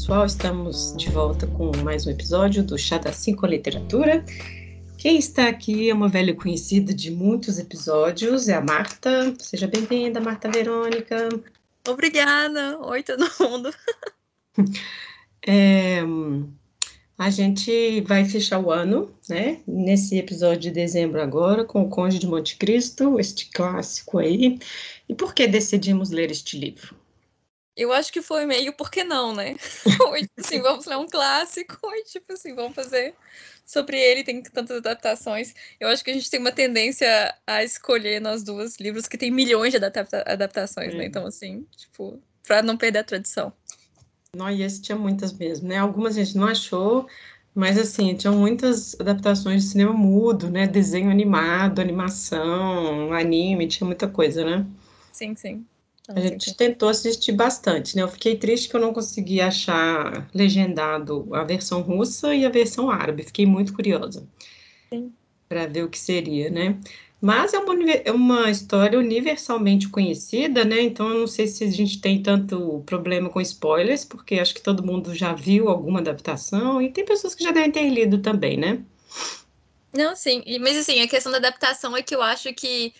pessoal, estamos de volta com mais um episódio do Chá da Cinco Literatura. Quem está aqui é uma velha conhecida de muitos episódios, é a Marta. Seja bem-vinda, Marta Verônica. Obrigada. Oi, todo mundo. É, a gente vai fechar o ano, né? Nesse episódio de dezembro agora, com o Conde de Monte Cristo, este clássico aí. E por que decidimos ler este livro? Eu acho que foi meio, por que não, né? tipo assim, vamos ler um clássico e, tipo assim, vamos fazer sobre ele, tem tantas adaptações. Eu acho que a gente tem uma tendência a escolher nós duas livros que tem milhões de adapta adaptações, é. né? Então, assim, tipo, pra não perder a tradição. Não, e esse tinha muitas mesmo, né? Algumas a gente não achou, mas assim, tinham muitas adaptações de cinema mudo, né? Desenho animado, animação, anime, tinha muita coisa, né? Sim, sim. A gente tentou assistir bastante, né? Eu fiquei triste que eu não consegui achar legendado a versão russa e a versão árabe. Fiquei muito curiosa para ver o que seria, né? Mas é uma, é uma história universalmente conhecida, né? Então eu não sei se a gente tem tanto problema com spoilers, porque acho que todo mundo já viu alguma adaptação e tem pessoas que já devem ter lido também, né? Não, sim. Mas assim, a questão da adaptação é que eu acho que,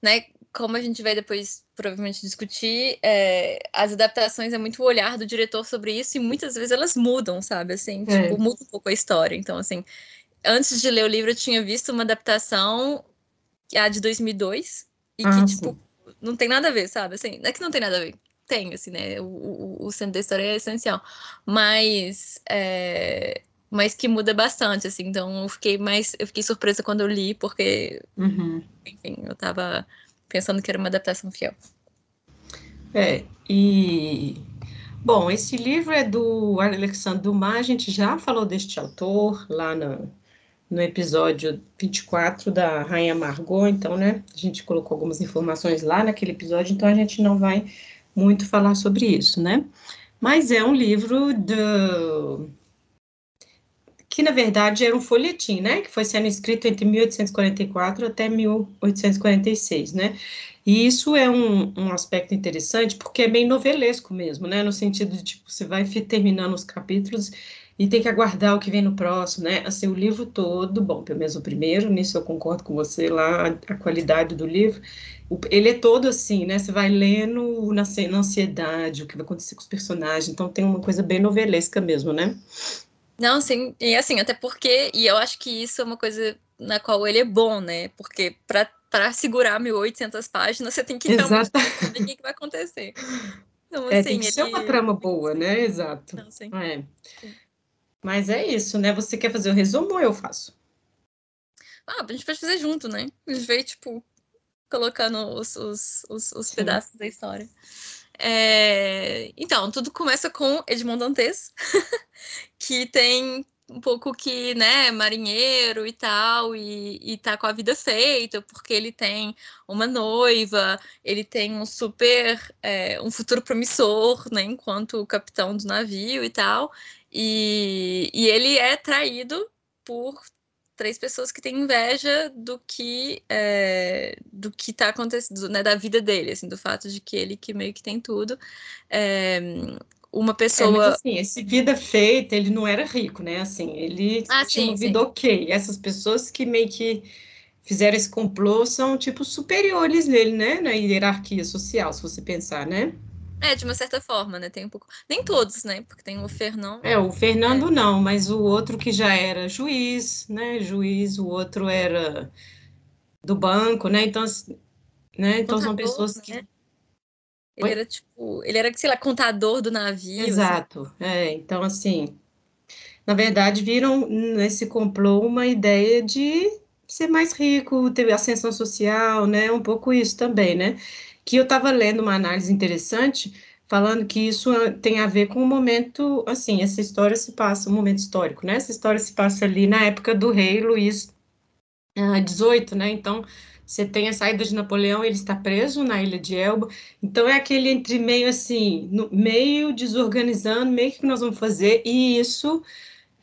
né, como a gente vai depois provavelmente discutir, é, as adaptações é muito o olhar do diretor sobre isso e muitas vezes elas mudam, sabe? Assim, é. tipo, muda um pouco a história. Então, assim, antes de ler o livro, eu tinha visto uma adaptação, a de 2002, e ah, que, tipo, sim. não tem nada a ver, sabe? Assim, não é que não tem nada a ver. Tem, assim, né? O, o, o centro da história é essencial. Mas. É, mas que muda bastante, assim. Então, eu fiquei mais. Eu fiquei surpresa quando eu li, porque. Uhum. Enfim, eu tava pensando que era uma adaptação fiel. É, e bom, esse livro é do Alexandre Dumas, a gente já falou deste autor lá no, no episódio 24 da Rainha Margot, então, né, a gente colocou algumas informações lá naquele episódio, então a gente não vai muito falar sobre isso, né? Mas é um livro do que na verdade era um folhetim, né, que foi sendo escrito entre 1844 até 1846, né, e isso é um, um aspecto interessante porque é bem novelesco mesmo, né, no sentido de, tipo, você vai terminando os capítulos e tem que aguardar o que vem no próximo, né, assim, o livro todo, bom, pelo menos o primeiro, nisso eu concordo com você lá, a qualidade do livro, ele é todo assim, né, você vai lendo na, na ansiedade, o que vai acontecer com os personagens, então tem uma coisa bem novelesca mesmo, né. Não, sim, e assim, até porque, e eu acho que isso é uma coisa na qual ele é bom, né? Porque para segurar 1.800 páginas, você tem que realmente saber o que, vai acontecer. Então, é, assim, tem que ele... ser uma trama boa, né? Exato. Não, sim. É. Sim. Mas é isso, né? Você quer fazer o resumo ou eu faço? Ah, a gente pode fazer junto, né? A gente veio, tipo, colocando os, os, os, os pedaços da história. É... Então, tudo começa com Edmond Dantes, que tem um pouco que, né, marinheiro e tal, e, e tá com a vida feita, porque ele tem uma noiva, ele tem um super, é, um futuro promissor, né, enquanto capitão do navio e tal, e, e ele é traído por três pessoas que têm inveja do que é, do que está acontecendo, né, da vida dele, assim, do fato de que ele que meio que tem tudo. É, uma é, pessoa. É, assim, esse vida feita, ele não era rico, né? Assim, ele ah, tinha sim, uma vida sim. ok. Essas pessoas que meio que fizeram esse complô são, tipo, superiores nele, né? Na hierarquia social, se você pensar, né? É, de uma certa forma, né? Tem um pouco. Nem todos, né? Porque tem o Fernando. É, o Fernando é. não, mas o outro que já era juiz, né? Juiz, o outro era do banco, né? Então, né? Então são pessoas que. Né? Ele Oi? era tipo, ele era, sei lá, contador do navio. Assim. Exato. Assim. É, então assim, na verdade, viram nesse complô uma ideia de ser mais rico, ter ascensão social, né? Um pouco isso também, né? Que eu estava lendo uma análise interessante falando que isso ah, tem a ver com o momento, assim, essa história se passa, um momento histórico, né? Essa história se passa ali na época do rei Luís XVIII, uh, né? Então, você tem a saída de Napoleão, ele está preso na ilha de Elba. Então, é aquele entre meio, assim, no, meio desorganizando, meio que nós vamos fazer, e isso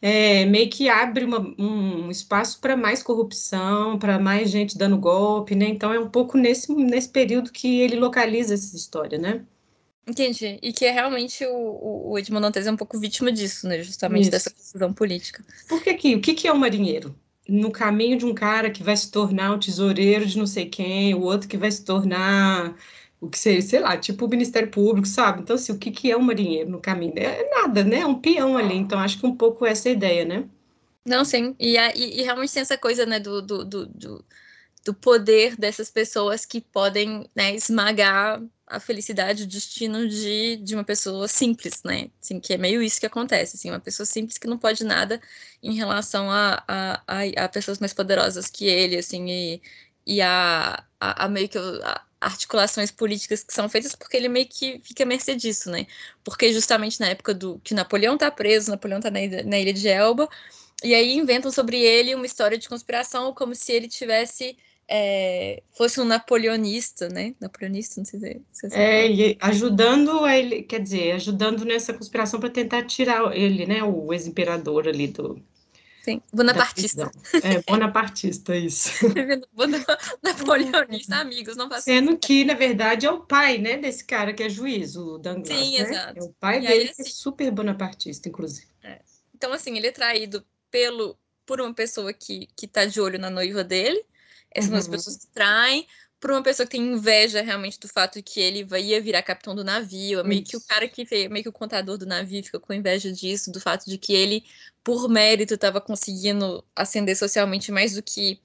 é, meio que abre uma, um espaço para mais corrupção, para mais gente dando golpe, né? Então é um pouco nesse, nesse período que ele localiza essa história, né? Entendi. E que é realmente o, o Edmond Dantes é um pouco vítima disso, né? Justamente Isso. dessa confusão política. Porque aqui, o que, que é um marinheiro? No caminho de um cara que vai se tornar o tesoureiro de não sei quem, o outro que vai se tornar o que seria, sei lá, tipo o Ministério Público, sabe? Então, assim, o que, que é um marinheiro no caminho? É nada, né? É um peão ali. Então, acho que um pouco essa é a ideia, né? Não, sim. E, e, e realmente tem essa coisa, né, do, do, do, do poder dessas pessoas que podem né, esmagar a felicidade, o destino de, de uma pessoa simples, né? Assim, que é meio isso que acontece, assim, uma pessoa simples que não pode nada em relação a, a, a, a pessoas mais poderosas que ele, assim, e, e a, a, a meio que a, articulações políticas que são feitas porque ele meio que fica à mercê disso, né? Porque justamente na época do que Napoleão tá preso, Napoleão tá na, na ilha de Elba, e aí inventam sobre ele uma história de conspiração como se ele tivesse é, fosse um napoleonista, né? Napoleonista, não sei se, se é, e ajudando ele, quer dizer, ajudando nessa conspiração para tentar tirar ele, né? O ex-imperador ali do. Sim, bonapartista. É, bonapartista, isso. Napoleonista, amigos, não façam Sendo que, na verdade, é o pai, né, desse cara que é juiz, o Danglars, Sim, né? exato. É o pai e dele aí, assim, que é super bonapartista, inclusive. É. Então, assim, ele é traído pelo, por uma pessoa que, que tá de olho na noiva dele, essas uhum. pessoas que traem por uma pessoa que tem inveja realmente do fato que ele ia virar capitão do navio, é meio Isso. que o cara que fez, meio que o contador do navio fica com inveja disso, do fato de que ele, por mérito, estava conseguindo ascender socialmente mais do que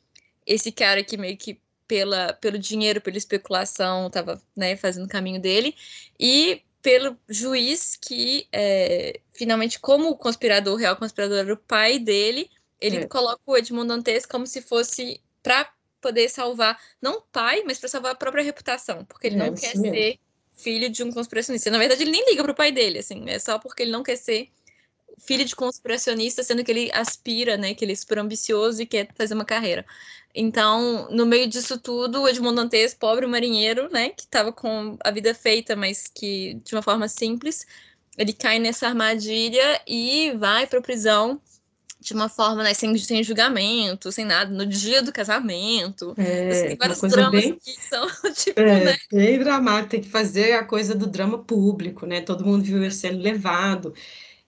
esse cara que meio que pela, pelo dinheiro, pela especulação, estava né, fazendo o caminho dele, e pelo juiz que, é, finalmente, como o conspirador, o real conspirador era o pai dele, ele é. coloca o Edmond Dantes como se fosse para poder salvar, não o pai, mas para salvar a própria reputação, porque ele é, não quer mesmo. ser filho de um conspiracionista. Na verdade, ele nem liga pro pai dele, assim, é só porque ele não quer ser filho de conspiracionista, sendo que ele aspira, né, que ele é super ambicioso e quer fazer uma carreira. Então, no meio disso tudo, o Edmond Dantes, pobre marinheiro, né, que estava com a vida feita, mas que de uma forma simples, ele cai nessa armadilha e vai para prisão de uma forma, né, sem, sem julgamento, sem nada, no dia do casamento. É, assim, tem vários dramas bem, que são, tipo, é, né? Bem dramático, tem que fazer a coisa do drama público, né? Todo mundo viu ele sendo levado.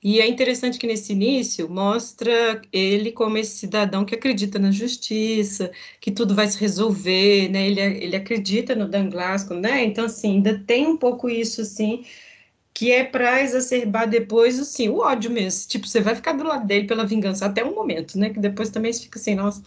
E é interessante que nesse início mostra ele como esse cidadão que acredita na justiça, que tudo vai se resolver, né? Ele, ele acredita no Dan Glasgow, né? Então, assim, ainda tem um pouco isso, assim, que é para exacerbar depois, assim, o ódio mesmo. Tipo, você vai ficar do lado dele pela vingança até um momento, né? Que depois também você fica assim, nossa.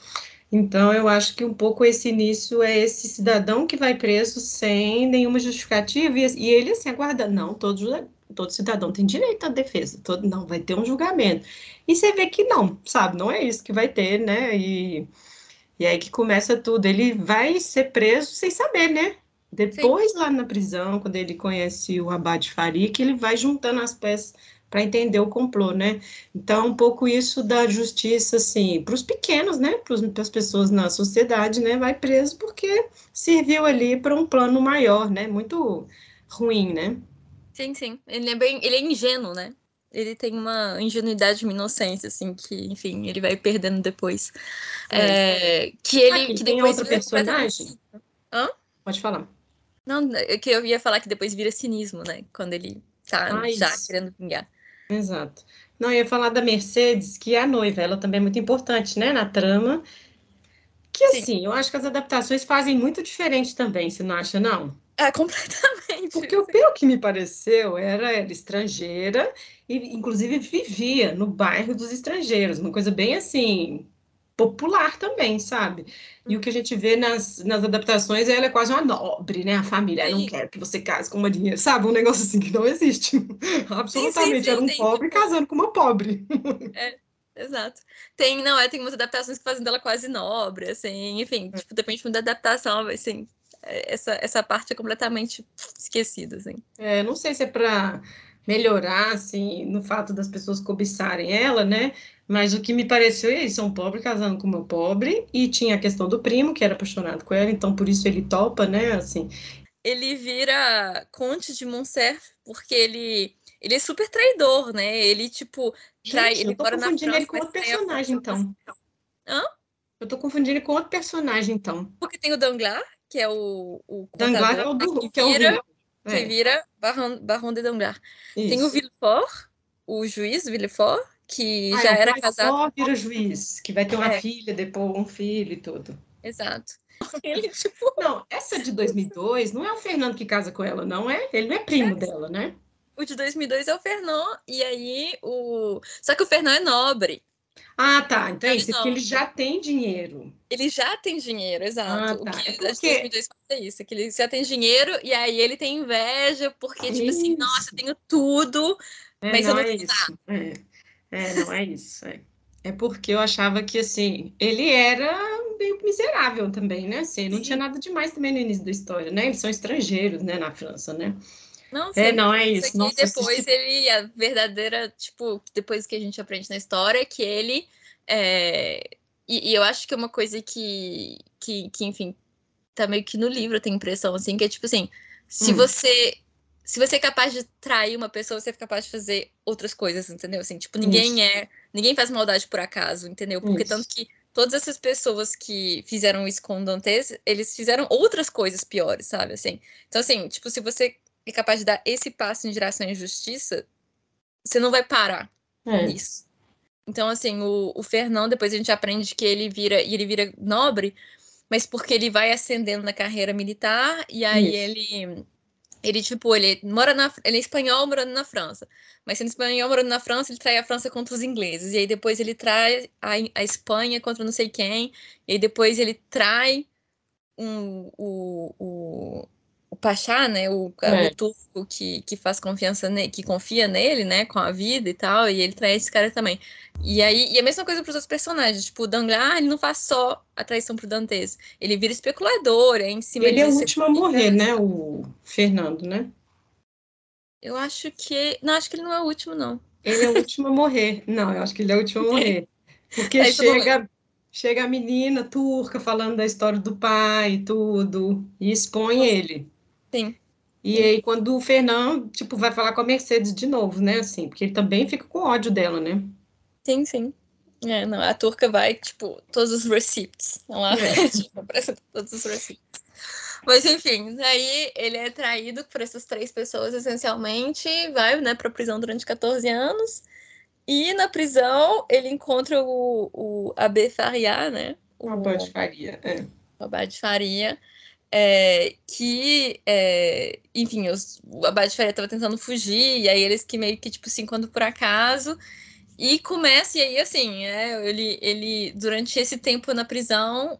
Então, eu acho que um pouco esse início é esse cidadão que vai preso sem nenhuma justificativa e, ele, assim, aguarda. Não, todo, todo cidadão tem direito à defesa, todo, não, vai ter um julgamento. E você vê que não, sabe? Não é isso que vai ter, né? E, e aí que começa tudo. Ele vai ser preso sem saber, né? Depois, Sim. lá na prisão, quando ele conhece o Abade Faria, que ele vai juntando as peças para entender o complô, né? Então, um pouco isso da justiça, assim, para os pequenos, né? Para as pessoas na sociedade, né? Vai preso porque serviu ali para um plano maior, né? Muito ruim, né? Sim, sim. Ele é bem, ele é ingênuo, né? Ele tem uma ingenuidade, uma inocência, assim, que, enfim, ele vai perdendo depois. É. É, que ele. Aqui, que tem outro personagem? Hã? Pode falar. Não, é que eu ia falar que depois vira cinismo, né? Quando ele tá ah, já isso. querendo vingar. Exato. Não, eu ia falar da Mercedes, que é a noiva, ela também é muito importante, né, na trama. Que assim, Sim. eu acho que as adaptações fazem muito diferente também, você não acha, não? É, completamente. Porque o pelo que me pareceu era, era estrangeira e, inclusive, vivia no bairro dos estrangeiros, uma coisa bem assim, popular também, sabe? E o que a gente vê nas, nas adaptações, ela é quase uma nobre, né? A família não quer que você case com uma dinheiro, sabe? Um negócio assim que não existe. Absolutamente. Sim, sim, sim, Era um pobre casando com uma pobre. É, exato. Tem, não, é, tem umas adaptações que fazem dela quase nobre, assim, enfim, é. tipo, depende da adaptação, assim, é, essa, essa parte é completamente esquecida, assim. É, não sei se é para melhorar, assim, no fato das pessoas cobiçarem ela, né? Mas o que me pareceu é isso, um pobre casando com uma pobre, e tinha a questão do primo, que era apaixonado com ela, então por isso ele topa, né, assim. Ele vira conte de Montserrat, porque ele, ele é super traidor, né, ele, tipo, trai, Gente, ele eu tô confundindo ele com outro personagem, então. Hã? Eu tô confundindo ele com outro personagem, então. Porque tem o Danglars, que é o... o Danglars é o do, que, que é o que é. vira Baron, Baron de Danglars. Tem o Villefort, o juiz Villefort, que ah, já é era casado. Só vira juiz, que vai ter uma é. filha, depois um filho e tudo. Exato. Ele, tipo... Não, essa de 2002 não é o Fernando que casa com ela, não é? Ele não é primo é. dela, né? O de 2002 é o Fernand, e aí o. Só que o Fernand é nobre. Ah, tá. Então é isso, porque ele já tem dinheiro. Ele já tem dinheiro, exato. Ah, tá. O que é porque... 2002 é isso, que ele já tem dinheiro e aí ele tem inveja, porque, tipo assim, isso. assim, nossa, eu tenho tudo, é, mas não eu não é isso. É. é. não é isso. É. é porque eu achava que, assim, ele era meio miserável também, né? Assim, não Sim. tinha nada demais também no início da história, né? Eles são estrangeiros, né, na França, né? Não, é, não é isso. Nossa, depois ele, a verdadeira, tipo, depois que a gente aprende na história, é que ele. É... E, e, eu acho que é uma coisa que, que, que, enfim, tá meio que no livro, eu tenho impressão, assim, que é tipo assim, se hum. você. Se você é capaz de trair uma pessoa, você é capaz de fazer outras coisas, entendeu? Assim, tipo, ninguém isso. é. Ninguém faz maldade por acaso, entendeu? Porque isso. tanto que todas essas pessoas que fizeram isso com o Dantes, eles fizeram outras coisas piores, sabe? Assim. Então, assim, tipo, se você é capaz de dar esse passo em direção à injustiça, você não vai parar é. nisso. Então, assim, o, o Fernão, depois a gente aprende que ele vira, e ele vira nobre, mas porque ele vai ascendendo na carreira militar, e aí Isso. ele. Ele, tipo, ele mora na. Ele é espanhol morando na França. Mas sendo espanhol morando na França, ele trai a França contra os ingleses. E aí depois ele trai a, a Espanha contra não sei quem. E aí depois ele trai um, o, o, Pachá, né, o, é. o turco que, que faz confiança ne, que confia nele, né, com a vida e tal, e ele trai esse cara também. E aí, e a mesma coisa para os outros personagens, tipo, o Danglars, ah, ele não faz só a traição pro Dantes, ele vira especulador, é em cima Ele é o último a morrer, né, o Fernando, né? Eu acho que, não, acho que ele não é o último, não. Ele é o último a morrer. Não, eu acho que ele é o último a morrer. Porque é chega chega a menina turca falando da história do pai e tudo, e expõe ele. Sim. E aí, quando o Fernando, tipo, vai falar com a Mercedes de novo, né? Assim, porque ele também fica com ódio dela, né? Sim, sim. É, não, a turca vai, tipo, todos os receipts. Ela é. tipo, apresenta todos os receipts. Mas enfim, aí ele é traído por essas três pessoas, essencialmente, vai, né, pra prisão durante 14 anos. E na prisão ele encontra o, o Abé Faria, né? O Abade Faria, é. O Abade Faria é, que, é, enfim, os, o Abade Faria estava tentando fugir, e aí eles que meio que, tipo, se encontram por acaso, e começa, e aí, assim, é, ele, ele, durante esse tempo na prisão,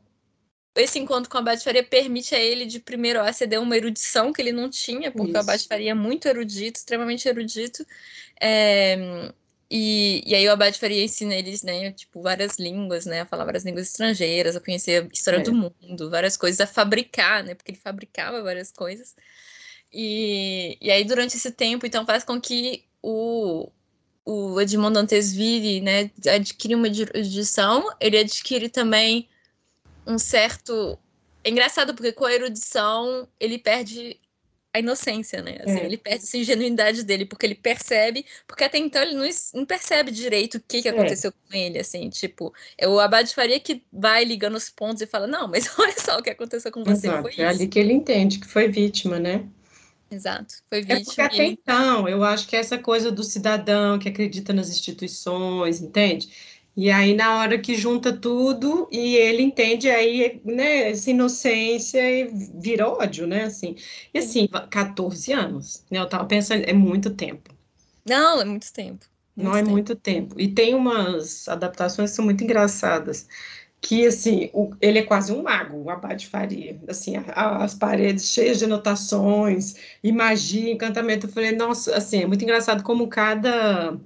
esse encontro com o Abade Faria permite a ele, de primeiro, aceder a uma erudição que ele não tinha, porque Isso. o Abade Faria é muito erudito, extremamente erudito, é, e, e aí o Abad Faria ensina eles, né, tipo, várias línguas, né, a falar várias línguas estrangeiras, a conhecer a história é. do mundo, várias coisas, a fabricar, né, porque ele fabricava várias coisas. E, e aí, durante esse tempo, então, faz com que o, o Edmond Dantes vire, né, adquire uma erudição, ele adquire também um certo... É engraçado, porque com a erudição, ele perde a inocência, né? Assim, é. Ele perde essa ingenuidade dele, porque ele percebe, porque até então ele não, não percebe direito o que, que é. aconteceu é. com ele, assim, tipo, é o Abade Faria que vai ligando os pontos e fala, não, mas olha só o que aconteceu com você, Exato, é ali que ele entende que foi vítima, né? Exato, foi vítima. É porque até então, eu acho que essa coisa do cidadão que acredita nas instituições, entende? E aí, na hora que junta tudo, e ele entende aí, né, essa inocência e vira ódio, né, assim. E assim, 14 anos, né, eu tava pensando, é muito tempo. Não, é muito tempo. Muito Não é tempo. muito tempo. E tem umas adaptações que são muito engraçadas, que, assim, o, ele é quase um mago, o Abade Faria. Assim, a, as paredes cheias de anotações, e magia, encantamento. Eu falei, nossa, assim, é muito engraçado como cada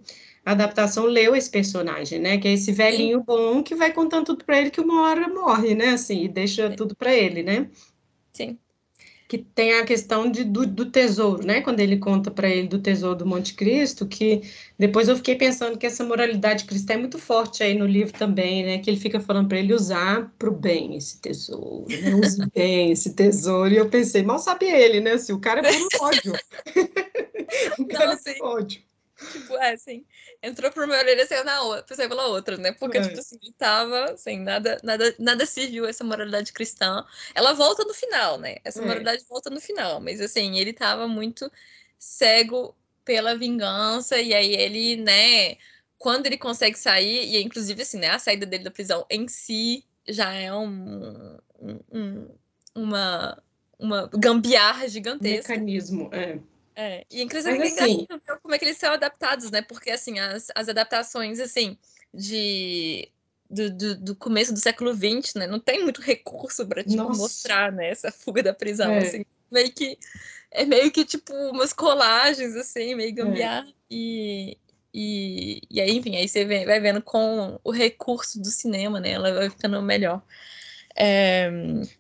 a adaptação leu esse personagem, né? Que é esse velhinho bom que vai contando tudo para ele que uma hora morre, né? Assim, e deixa Sim. tudo para ele, né? Sim. Que tem a questão de, do, do tesouro, né? Quando ele conta para ele do tesouro do Monte Cristo, que depois eu fiquei pensando que essa moralidade cristã é muito forte aí no livro também, né? Que ele fica falando para ele usar para o bem esse tesouro, né? use bem esse tesouro. E eu pensei, mal sabe ele, né? Assim, o cara é por ódio. o cara Não, é por ódio. Tipo, é assim, entrou por uma orelha e saiu, na outra, saiu pela outra, né? Porque, é. tipo assim, ele tava, assim, nada, nada, nada se viu essa moralidade cristã. Ela volta no final, né? Essa é. moralidade volta no final, mas assim, ele tava muito cego pela vingança, e aí ele, né, quando ele consegue sair, e inclusive assim, né, a saída dele da prisão em si já é um, um uma, uma gambiarra gigantesca. Mecanismo, é. É, e inclusive Mas, assim, como é que eles são adaptados, né? Porque assim, as, as adaptações assim de do, do, do, começo do século XX, né? Não tem muito recurso para tipo, mostrar né, essa fuga da prisão. É. Assim, meio que é meio que tipo umas colagens, assim, meio é. gambiarra. É. E, e, e aí, enfim, aí você vem, vai vendo com o recurso do cinema, né? Ela vai ficando melhor. É...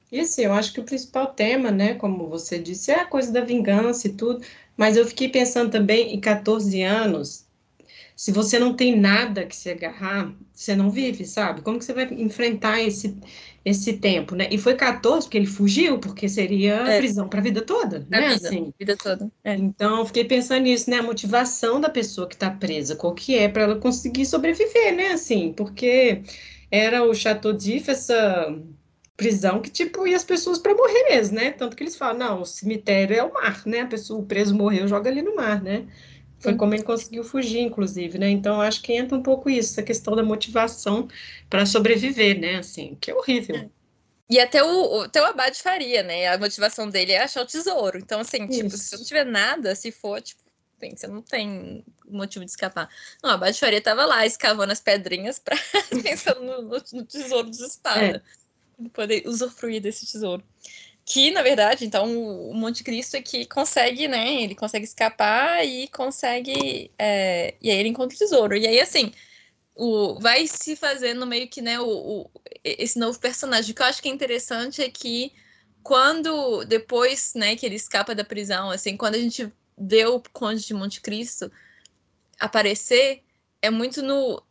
E assim, eu acho que o principal tema, né, como você disse, é a coisa da vingança e tudo, mas eu fiquei pensando também em 14 anos, se você não tem nada que se agarrar, você não vive, sabe? Como que você vai enfrentar esse, esse tempo, né? E foi 14 porque ele fugiu, porque seria é. prisão para a vida toda, a né? Vida, assim. vida toda. É. Então, fiquei pensando nisso, né? A motivação da pessoa que está presa, qual que é para ela conseguir sobreviver, né? Assim, porque era o Chateau d'If, essa prisão que, tipo, ia as pessoas para morrer mesmo, né? Tanto que eles falam, não, o cemitério é o mar, né? A pessoa, o preso morreu, joga ali no mar, né? Foi Sim. como ele conseguiu fugir, inclusive, né? Então, acho que entra um pouco isso, essa questão da motivação para sobreviver, né? Assim, que é horrível. É. E até o, até o Abade faria, né? A motivação dele é achar o tesouro. Então, assim, tipo, se você não tiver nada, se for, tipo, você não tem motivo de escapar. Não, a Abade Faria tava lá, escavando as pedrinhas para pensando no, no, tesouro dos espadas. É poder usufruir desse tesouro. Que, na verdade, então, o Monte Cristo é que consegue, né? Ele consegue escapar e consegue. É, e aí ele encontra o tesouro. E aí, assim, o, vai se fazendo meio que, né, o, o, esse novo personagem. O que eu acho que é interessante é que quando, depois, né, que ele escapa da prisão, assim, quando a gente vê o Conde de Monte Cristo aparecer, é muito no.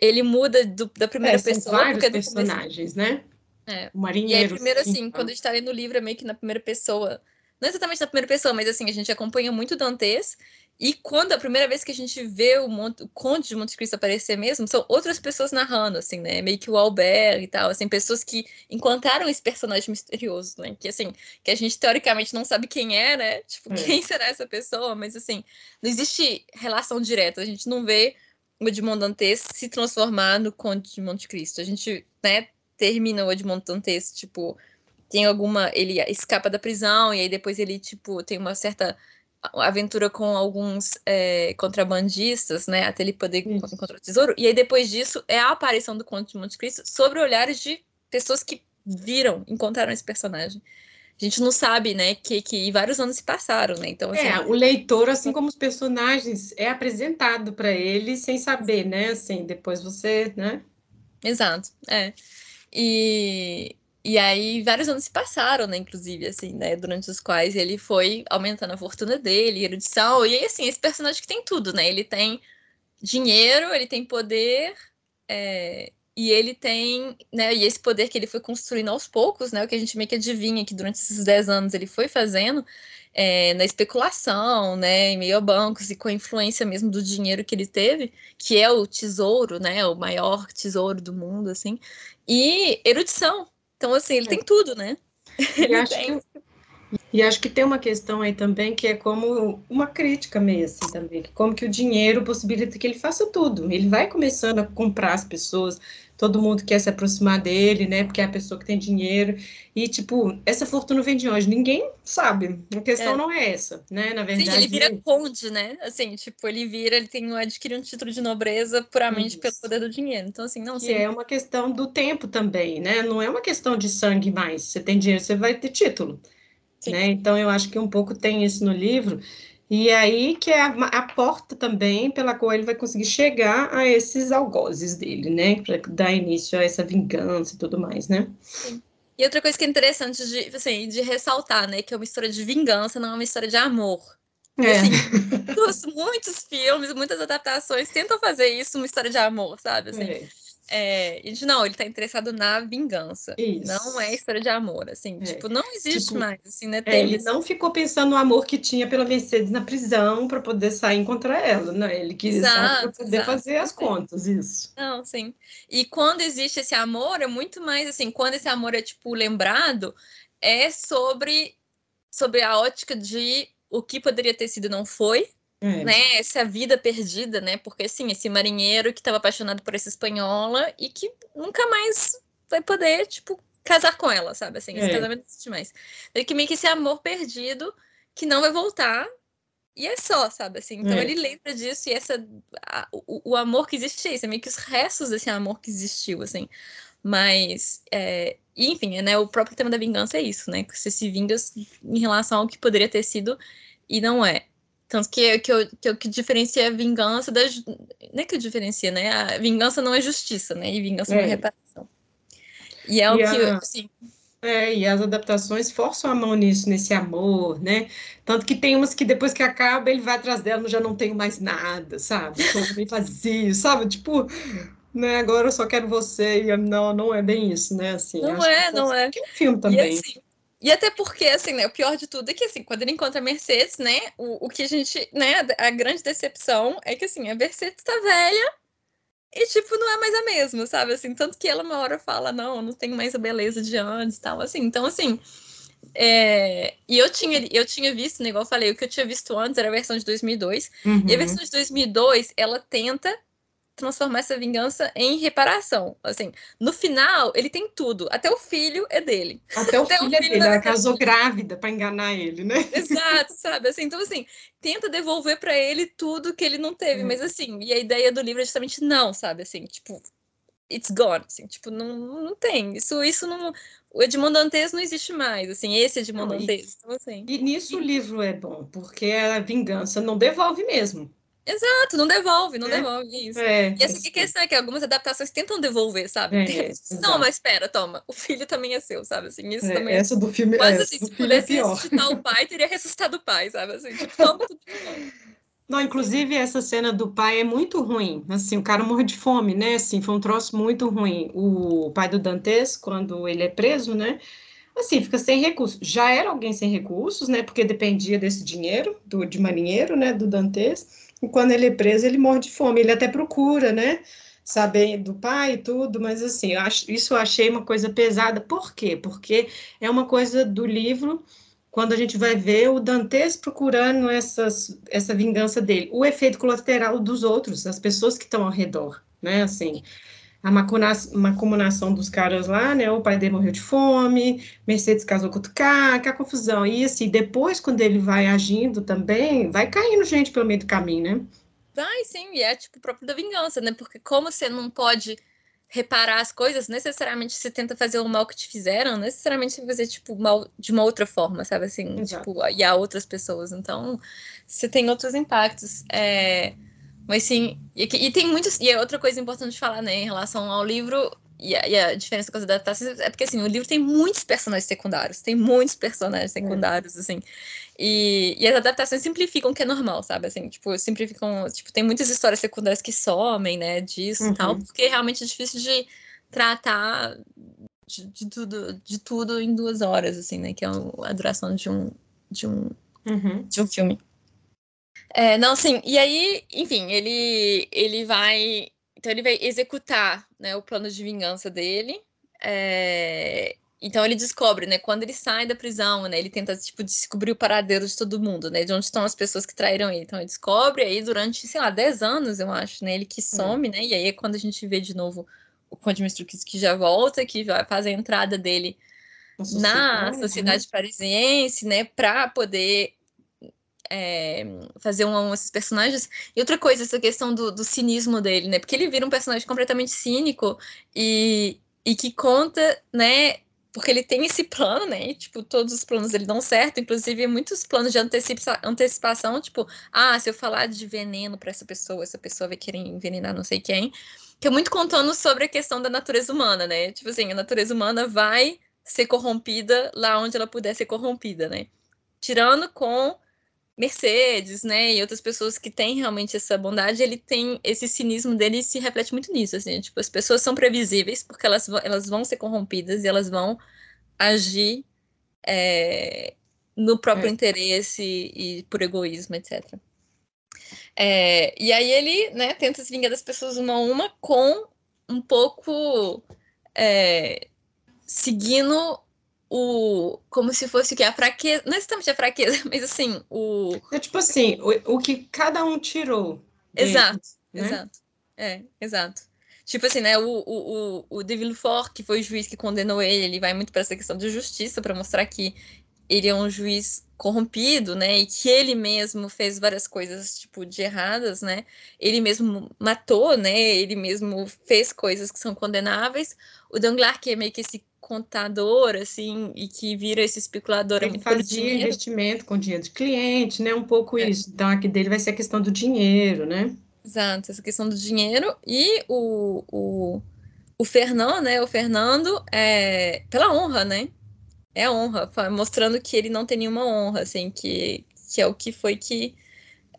ele muda do, da primeira é, pessoa. Vários personagens, né? É. O marinheiro. E aí, primeiro, assim, quando a gente tá lendo o livro, é meio que na primeira pessoa. Não exatamente na primeira pessoa, mas assim, a gente acompanha muito Dantes. E quando a primeira vez que a gente vê o, Monte, o Conde de Monte Cristo aparecer mesmo, são outras pessoas narrando, assim, né? Meio que o Albert e tal, assim, pessoas que encontraram esse personagem misterioso, né? Que, assim, que a gente teoricamente não sabe quem é, né? Tipo, é. quem será essa pessoa? Mas, assim, não existe relação direta. A gente não vê o Edmond Dantes se transformar no Conde de Monte Cristo. A gente, né, termina o Edmond Dantes, tipo, tem alguma. Ele escapa da prisão, e aí depois ele, tipo, tem uma certa aventura com alguns é, contrabandistas, né, até ele poder Isso. encontrar o tesouro. E aí depois disso é a aparição do Conto de Monte Cristo sobre olhares de pessoas que viram, encontraram esse personagem. A gente não sabe, né, que, que vários anos se passaram, né? Então, assim, é, o leitor, assim como os personagens, é apresentado para ele sem saber, né? Assim, depois você, né? Exato, é. E, e aí vários anos se passaram, né, inclusive, assim, né, durante os quais ele foi aumentando a fortuna dele, erudição, e aí, assim, esse personagem que tem tudo, né, ele tem dinheiro, ele tem poder, é, e ele tem, né, e esse poder que ele foi construindo aos poucos, né, o que a gente meio que adivinha que durante esses 10 anos ele foi fazendo, é, na especulação, né, em meio a bancos e com a influência mesmo do dinheiro que ele teve, que é o tesouro, né, o maior tesouro do mundo, assim, e erudição. Então, assim, ele é. tem tudo, né? E acho, tem... que, e acho que tem uma questão aí também que é como uma crítica meio assim também, como que o dinheiro possibilita que ele faça tudo. Ele vai começando a comprar as pessoas, todo mundo quer se aproximar dele, né? Porque é a pessoa que tem dinheiro. E, tipo, essa fortuna vem de onde? Ninguém sabe. A questão é. não é essa, né? Na verdade. Sim, ele vira conde, né? Assim, tipo, ele vira, ele tem adquire um título de nobreza puramente Isso. pelo poder do dinheiro. Então, assim, não sei. é uma questão do tempo também, né? Não é uma questão de sangue mais. Você tem dinheiro, você vai ter título. Né? Então, eu acho que um pouco tem isso no livro. E aí que é a, a, porta também pela qual ele vai conseguir chegar a esses algozes dele, né? Para dar início a essa vingança e tudo mais, né? Sim. E outra coisa que é interessante de, assim, de ressaltar, né? Que é uma história de vingança, não é uma história de amor. É. Assim, muitos, muitos filmes, muitas adaptações tentam fazer isso uma história de amor, sabe? Assim, é. É, e não, ele tá interessado na vingança. Isso. Não é história de amor, assim. É. Tipo, não existe tipo, mais, assim, né? É, ele não ficou pensando no amor que tinha pela Mercedes na prisão para poder sair contra ela, né? Ele quis para poder exato, fazer as contas, isso. Não, sim. E quando existe esse amor, é muito mais assim, quando esse amor é, tipo, lembrado, é sobre, sobre a ótica de o que poderia ter sido não foi, é. Né, essa vida perdida, né? Porque assim, esse marinheiro que estava apaixonado por essa espanhola e que nunca mais vai poder, tipo, casar com ela, sabe? Assim, esse é. casamento não existe mais. É que meio que esse amor perdido que não vai voltar. E é só, sabe? Assim, então é. ele lembra disso e essa a, o, o, amor que existe é isso, é meio que os restos desse amor que existiu, assim. Mas, é, enfim, né, o próprio tema da vingança é isso, né? Você se vinga em relação ao que poderia ter sido e não é. Tanto que, que, eu, que, eu, que diferencia a vingança das. Não é que diferencia, né? A vingança não é justiça, né? E vingança é. não é reparação. E é e o que. A... Assim, é, e as adaptações forçam a mão nisso, nesse amor, né? Tanto que tem umas que depois que acaba, ele vai atrás dela, já não tenho mais nada, sabe? Tô bem vazio, sabe? Tipo, né, agora eu só quero você, e não, não é bem isso, né? Assim, não é, não é. Que é um filme também. E, assim, e até porque, assim, né, o pior de tudo é que, assim, quando ele encontra a Mercedes, né, o, o que a gente, né, a, a grande decepção é que, assim, a Mercedes tá velha e, tipo, não é mais a mesma, sabe? Assim, tanto que ela uma hora fala, não, não tenho mais a beleza de antes e tal, assim. Então, assim, é... e eu tinha, eu tinha visto, né, igual eu falei, o que eu tinha visto antes era a versão de 2002, uhum. e a versão de 2002, ela tenta transformar essa vingança em reparação. Assim, no final, ele tem tudo. Até o filho é dele. Até o, Até filho, o filho, é dele. Ela casou grávida para enganar ele, né? Exato, sabe? Assim, então, assim, tenta devolver para ele tudo que ele não teve. É. Mas, assim, e a ideia do livro é justamente não, sabe? Assim, tipo, it's gone. Assim, tipo, não, não tem. Isso, isso não. O Edmond Dantes não existe mais, assim, esse Edmond Dantes. Então, assim, e nisso o livro é bom, porque a vingança não devolve mesmo. Exato, não devolve, não é. devolve isso. É, e essa que questão é que algumas adaptações tentam devolver, sabe? É, não, mas espera, toma, o filho também é seu, sabe? Assim, isso é, também. Essa do filme mas, é, assim, se pudesse é ressuscitar o pai, teria ressuscitado o pai, sabe? Assim, tipo, toma tudo de Não, inclusive essa cena do pai é muito ruim. Assim, o cara morre de fome, né? Assim, foi um troço muito ruim. O pai do Dantes, quando ele é preso, né? Assim, fica sem recursos. Já era alguém sem recursos, né? Porque dependia desse dinheiro do, de marinheiro, né? Do Dantes. Quando ele é preso, ele morre de fome. Ele até procura, né? Saber do pai e tudo, mas assim, eu acho, isso eu achei uma coisa pesada. Por quê? Porque é uma coisa do livro, quando a gente vai ver o Dantes procurando essas, essa vingança dele, o efeito colateral dos outros, as pessoas que estão ao redor, né? Assim, a macumunação dos caras lá, né? O pai dele morreu de fome, Mercedes casou com outro cara, que a confusão. E assim, depois, quando ele vai agindo também, vai caindo gente pelo meio do caminho, né? Vai, sim, e é tipo o próprio da vingança, né? Porque como você não pode reparar as coisas, necessariamente você tenta fazer o mal que te fizeram, necessariamente você fazer, tipo, mal de uma outra forma, sabe? Assim, Exato. tipo, e a outras pessoas. Então, você tem outros impactos. É mas sim, e, e, tem muitos. E é outra coisa importante de falar, né, em relação ao livro e a, e a diferença com as adaptações, é porque assim, o livro tem muitos personagens secundários, tem muitos personagens é. secundários, é. assim. E, e as adaptações simplificam o que é normal, sabe? Assim, tipo, simplificam. Tipo, tem muitas histórias secundárias que somem, né, disso uhum. e tal, porque realmente é difícil de tratar de, de, tudo, de tudo em duas horas, assim, né? Que é a duração de um, de um, uhum. de um filme. É, não, sim. E aí, enfim, ele, ele vai. Então, ele vai executar né, o plano de vingança dele. É, então, ele descobre, né? Quando ele sai da prisão, né? Ele tenta, tipo, descobrir o paradeiro de todo mundo, né? De onde estão as pessoas que traíram ele. Então, ele descobre aí durante, sei lá, 10 anos, eu acho, né? Ele que some, né? E aí é quando a gente vê de novo o Conde Mistruquis que já volta, que vai fazer a entrada dele na sociedade né? parisiense, né? Para poder é, fazer um, um esses personagens. E outra coisa, essa questão do, do, cinismo dele, né? Porque ele vira um personagem completamente cínico e, e que conta, né? Porque ele tem esse plano, né? E, tipo, todos os planos dele dão certo, inclusive muitos planos de antecipa antecipação, tipo, ah, se eu falar de veneno para essa pessoa, essa pessoa vai querer envenenar não sei quem. Que é muito contando sobre a questão da natureza humana, né? Tipo assim, a natureza humana vai ser corrompida lá onde ela puder ser corrompida, né? Tirando com Mercedes, né, e outras pessoas que têm realmente essa bondade, ele tem esse cinismo dele se reflete muito nisso, assim, tipo, as pessoas são previsíveis porque elas, elas vão ser corrompidas e elas vão agir é, no próprio é. interesse e por egoísmo, etc. É, e aí ele, né, tenta se vingar das pessoas uma a uma com um pouco é, seguindo o como se fosse que a fraqueza, não exatamente a fraqueza, mas assim, o é tipo assim, o, o que cada um tirou. Exato, né? exato. É, exato. Tipo assim, né, o, o, o, o De Villefort, que foi o juiz que condenou ele, ele vai muito para essa questão de justiça para mostrar que ele é um juiz corrompido, né, e que ele mesmo fez várias coisas, tipo, de erradas, né, ele mesmo matou, né, ele mesmo fez coisas que são condenáveis, o Danglars, que é meio que esse contador, assim, e que vira esse especulador. Ele fazia investimento com dinheiro de cliente, né, um pouco é. isso, então aqui dele vai ser a questão do dinheiro, né. Exato, essa questão do dinheiro, e o, o, o Fernando, né, o Fernando, é, pela honra, né, é honra, mostrando que ele não tem nenhuma honra, assim, que, que é o que foi que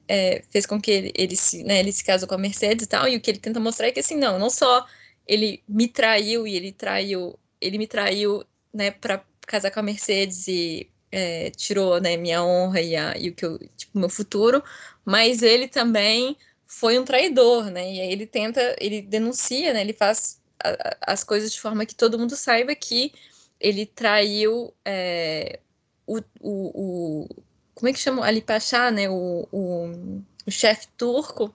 é, fez com que ele, ele, se, né, ele se casou com a Mercedes e tal, e o que ele tenta mostrar é que, assim, não, não só ele me traiu e ele traiu, ele me traiu, né, para casar com a Mercedes e é, tirou, né, minha honra e, a, e o que eu, tipo, meu futuro, mas ele também foi um traidor, né, e aí ele tenta, ele denuncia, né, ele faz a, as coisas de forma que todo mundo saiba que ele traiu é, o, o, o, Como é que chama? Ali Pachá, né? O, o, o chefe turco,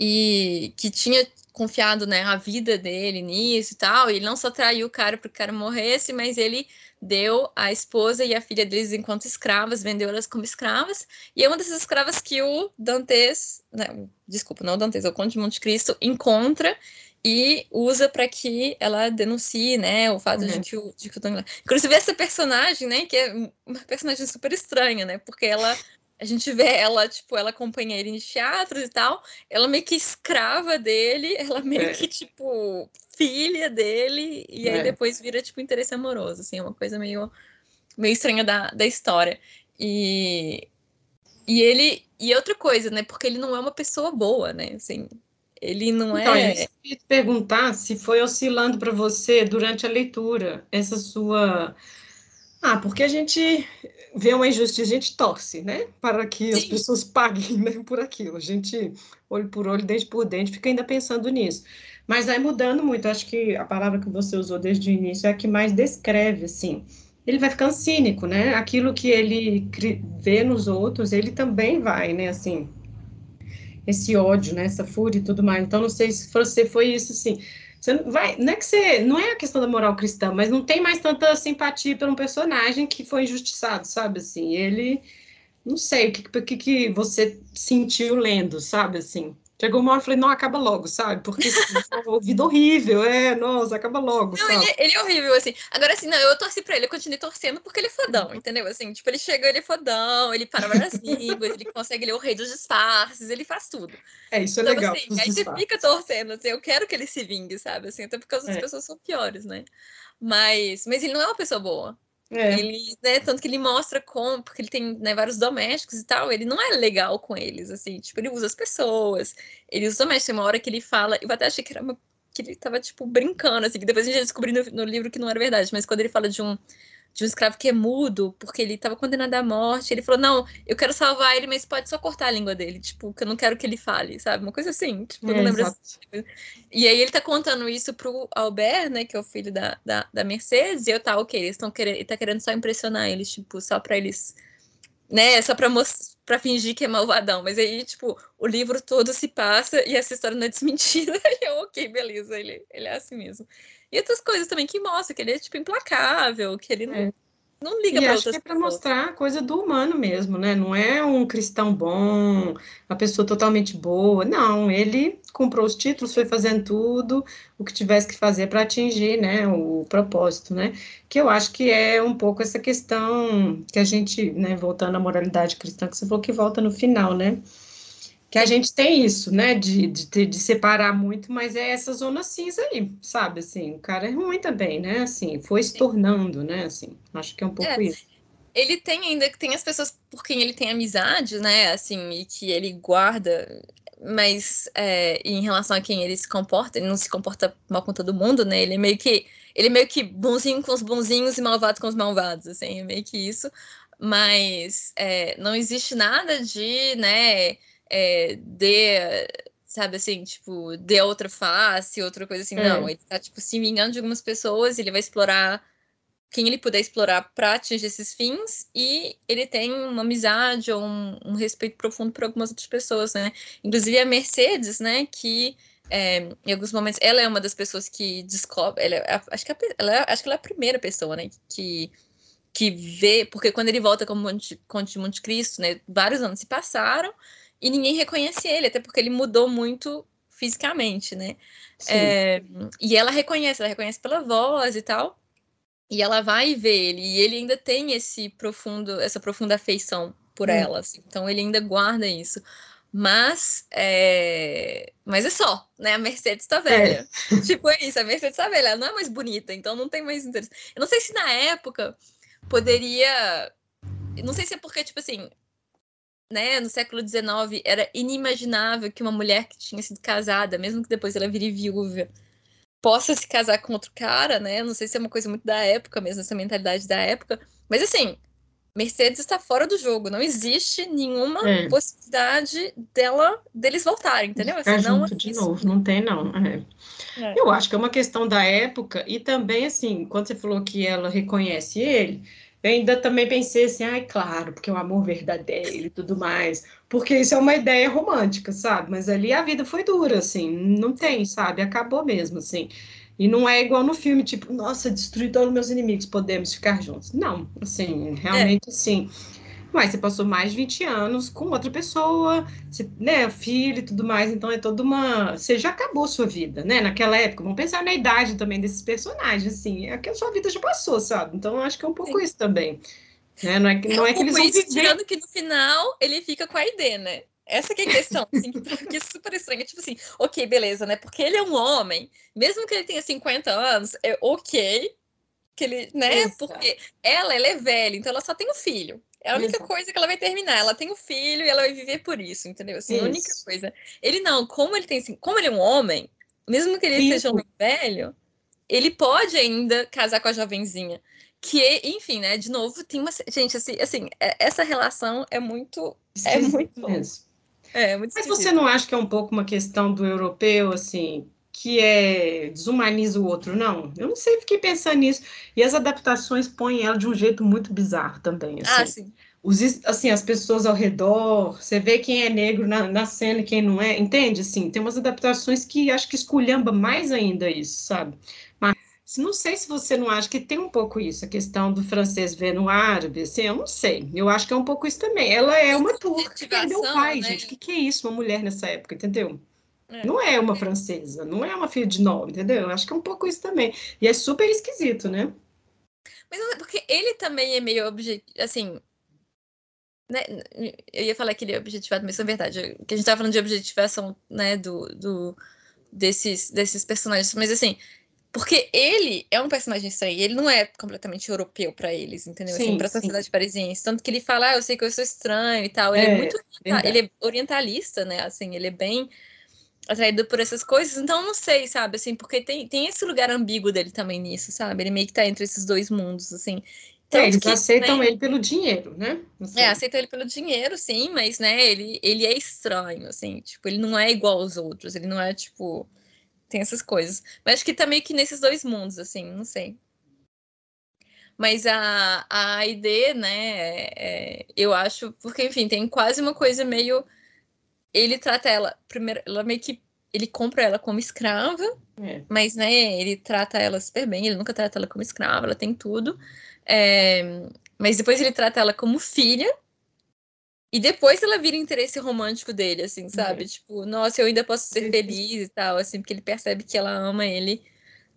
e que tinha confiado né, a vida dele nisso e tal. E ele não só traiu o cara para o cara morresse, mas ele deu a esposa e a filha deles enquanto escravas, vendeu elas como escravas. E é uma dessas escravas que o Dantes, né, desculpa, não o Dantes, é o Conde de Monte Cristo, encontra e usa para que ela denuncie, né, o fato uhum. de que o, de que o Inclusive essa personagem, né, que é uma personagem super estranha, né, porque ela a gente vê ela, tipo, ela acompanha ele em teatros e tal, ela meio que escrava dele, ela meio é. que, tipo, filha dele, e é. aí depois vira, tipo, interesse amoroso, assim, é uma coisa meio, meio estranha da, da história. E, e ele, e outra coisa, né, porque ele não é uma pessoa boa, né, assim, ele não então, é. Eu queria te perguntar se foi oscilando para você durante a leitura essa sua. Ah, porque a gente vê uma injustiça, a gente torce, né? Para que Sim. as pessoas paguem né, por aquilo. A gente, olho por olho, dente por dente, fica ainda pensando nisso. Mas vai mudando muito. Acho que a palavra que você usou desde o início é a que mais descreve, assim. Ele vai ficando cínico, né? Aquilo que ele vê nos outros, ele também vai, né? Assim, esse ódio, né, essa fúria e tudo mais. Então, não sei se você foi isso, sim. Você não vai, não é que você, não é a questão da moral cristã, mas não tem mais tanta simpatia por um personagem que foi injustiçado, sabe assim? Ele, não sei o que, que, que você sentiu lendo, sabe assim? Chegou uma hora e falei, não, acaba logo, sabe? Porque vida horrível, é, nossa, acaba logo. Não, ele, ele, é horrível, assim. Agora, assim, não, eu torci pra ele, eu continuei torcendo porque ele é fodão, entendeu? Assim, tipo, ele chega, ele é fodão, ele para várias línguas, ele consegue ler o rei dos disfarces, ele faz tudo. É, isso é então, legal. Assim, aí você fica torcendo, assim, eu quero que ele se vingue, sabe? Assim, até porque as é. pessoas são piores, né? Mas, mas ele não é uma pessoa boa. É. Ele, né, tanto que ele mostra como, porque ele tem né, vários domésticos e tal, ele não é legal com eles, assim, tipo, ele usa as pessoas, ele usa os domésticos, tem uma hora que ele fala, eu até achei que era uma, que ele tava, tipo, brincando, assim, que depois a gente descobriu no, no livro que não era verdade, mas quando ele fala de um, de um escravo que é mudo, porque ele estava condenado à morte. Ele falou: Não, eu quero salvar ele, mas pode só cortar a língua dele, tipo, que eu não quero que ele fale, sabe? Uma coisa assim, tipo, é, não lembro. Assim. E aí ele tá contando isso pro Albert, né, que é o filho da, da, da Mercedes, e eu tá, ok, eles estão querendo, ele tá querendo só impressionar eles, tipo, só pra eles, né, só pra mostrar para fingir que é malvadão, mas aí, tipo, o livro todo se passa e essa história não é desmentida, e eu, ok, beleza, ele, ele é assim mesmo. E outras coisas também que mostram que ele é, tipo, implacável, que ele não, é. não liga para outras que é para mostrar a coisa do humano mesmo, né? Não é um cristão bom, uma pessoa totalmente boa. Não, ele comprou os títulos, foi fazendo tudo o que tivesse que fazer para atingir, né, o propósito, né? Que eu acho que é um pouco essa questão que a gente, né, voltando à moralidade cristã, que você falou que volta no final, né? Que a gente tem isso, né, de, de, de, separar muito, mas é essa zona cinza aí, sabe, assim, o cara é ruim também, né, assim, foi se tornando, né, assim, acho que é um pouco é, isso. Ele tem ainda, tem as pessoas por quem ele tem amizade, né? Assim, e que ele guarda. Mas é, em relação a quem ele se comporta, ele não se comporta mal com todo mundo, né? Ele é meio que. Ele é meio que bonzinho com os bonzinhos e malvado com os malvados, assim, é meio que isso. Mas é, não existe nada de, né, é, de sabe assim, tipo, dê outra face, outra coisa assim. É. Não, ele tá, tipo, se vingando de algumas pessoas, ele vai explorar quem ele puder explorar para atingir esses fins, e ele tem uma amizade ou um, um, respeito profundo por algumas outras pessoas, né? Inclusive a Mercedes, né, que é, em alguns momentos ela é uma das pessoas que descobre, ela é, acho, que ela é, acho que ela é a primeira pessoa, né, que que vê, porque quando ele volta como Conde de Monte Cristo, né, vários anos se passaram e ninguém reconhece ele, até porque ele mudou muito fisicamente, né? É, e ela reconhece, ela reconhece pela voz e tal. E ela vai ver ele, e ele ainda tem esse profundo, essa profunda afeição por hum. ela, assim, então ele ainda guarda isso. Mas é... mas é só, né? A Mercedes tá velha. É. Tipo, é isso, a Mercedes tá velha, ela não é mais bonita, então não tem mais interesse. Eu não sei se na época poderia. Não sei se é porque, tipo assim, né, no século XIX era inimaginável que uma mulher que tinha sido casada, mesmo que depois ela vire viúva, possa se casar com outro cara, né? Não sei se é uma coisa muito da época mesmo, essa mentalidade da época. Mas assim, Mercedes está fora do jogo. Não existe nenhuma é. possibilidade dela deles voltarem, entendeu? Assim, não junto de novo, não tem não. É. É. Eu acho que é uma questão da época e também assim, quando você falou que ela reconhece ele, eu ainda também pensei assim, ai, claro, porque é o amor verdadeiro e tudo mais, porque isso é uma ideia romântica, sabe? Mas ali a vida foi dura, assim, não tem, sabe? Acabou mesmo, assim. E não é igual no filme, tipo, nossa, destruí todos os meus inimigos, podemos ficar juntos. Não, assim, realmente, é. assim mas você passou mais de 20 anos com outra pessoa, você, né, filho e tudo mais, então é toda uma. Você já acabou sua vida, né? Naquela época, vamos pensar na idade também desses personagens, assim, é que a sua vida já passou, sabe? Então eu acho que é um pouco Sim. isso também. Né? Não é, não é, é que eles vão isso, viver... Tirando que no final ele fica com a ID, né? Essa que é a questão, assim, que é super estranha. Tipo assim, ok, beleza, né? Porque ele é um homem, mesmo que ele tenha 50 anos, é ok que ele, né? Exato. Porque ela, ela é velha, então ela só tem um filho. É a única Exato. coisa que ela vai terminar. Ela tem um filho e ela vai viver por isso, entendeu? Assim, isso. a única coisa. Ele não, como ele tem assim, como ele é um homem, mesmo que ele isso. seja um velho, ele pode ainda casar com a jovenzinha. Que, enfim, né? De novo, tem uma. Gente, assim, assim é, essa relação é muito. É muito. Mesmo. É, muito Mas você não acha que é um pouco uma questão do europeu, assim, que é desumaniza o outro, não. Eu não sei, fiquei pensando nisso. E as adaptações põem ela de um jeito muito bizarro também. Assim. Ah, sim. Os, assim, as pessoas ao redor, você vê quem é negro na, na cena e quem não é, entende? Assim, tem umas adaptações que acho que esculhamba mais ainda isso, sabe? Mas não sei se você não acha que tem um pouco isso, a questão do francês ver no árabe, assim, eu não sei. Eu acho que é um pouco isso também. Ela é uma turca que perdeu o pai, né? gente. O que, que é isso, uma mulher nessa época, entendeu? É. Não é uma francesa, não é uma filha de nome, entendeu? Eu acho que é um pouco isso também. E é super esquisito, né? Mas é porque ele também é meio objetivo, assim. Né? Eu ia falar que ele é objetivado, mas isso é verdade. Que a gente tava falando de objetivação, né, do, do, desses, desses personagens. Mas assim, porque ele é um personagem estranho, ele não é completamente europeu para eles, entendeu? Assim, sim, assim, pra sociedade sim. parisiense. Tanto que ele fala, ah, eu sei que eu sou estranho e tal. Ele é, é muito. Verdade. Ele é orientalista, né? Assim, ele é bem atraído por essas coisas, então não sei, sabe, assim, porque tem, tem esse lugar ambíguo dele também nisso, sabe? Ele meio que tá entre esses dois mundos, assim. Então, é, eles que, aceitam né, ele pelo dinheiro, né? Assim. É, aceitam ele pelo dinheiro, sim, mas, né, ele, ele é estranho, assim, tipo, ele não é igual aos outros, ele não é, tipo, tem essas coisas. Mas acho que tá meio que nesses dois mundos, assim, não sei. Mas a, a ID, né, é, eu acho, porque, enfim, tem quase uma coisa meio ele trata ela, primeiro, ela meio que ele compra ela como escrava, é. mas né, ele trata ela super bem, ele nunca trata ela como escrava, ela tem tudo. É, mas depois ele trata ela como filha. E depois ela vira interesse romântico dele, assim, sabe? É. Tipo, nossa, eu ainda posso ser feliz e tal, assim, porque ele percebe que ela ama ele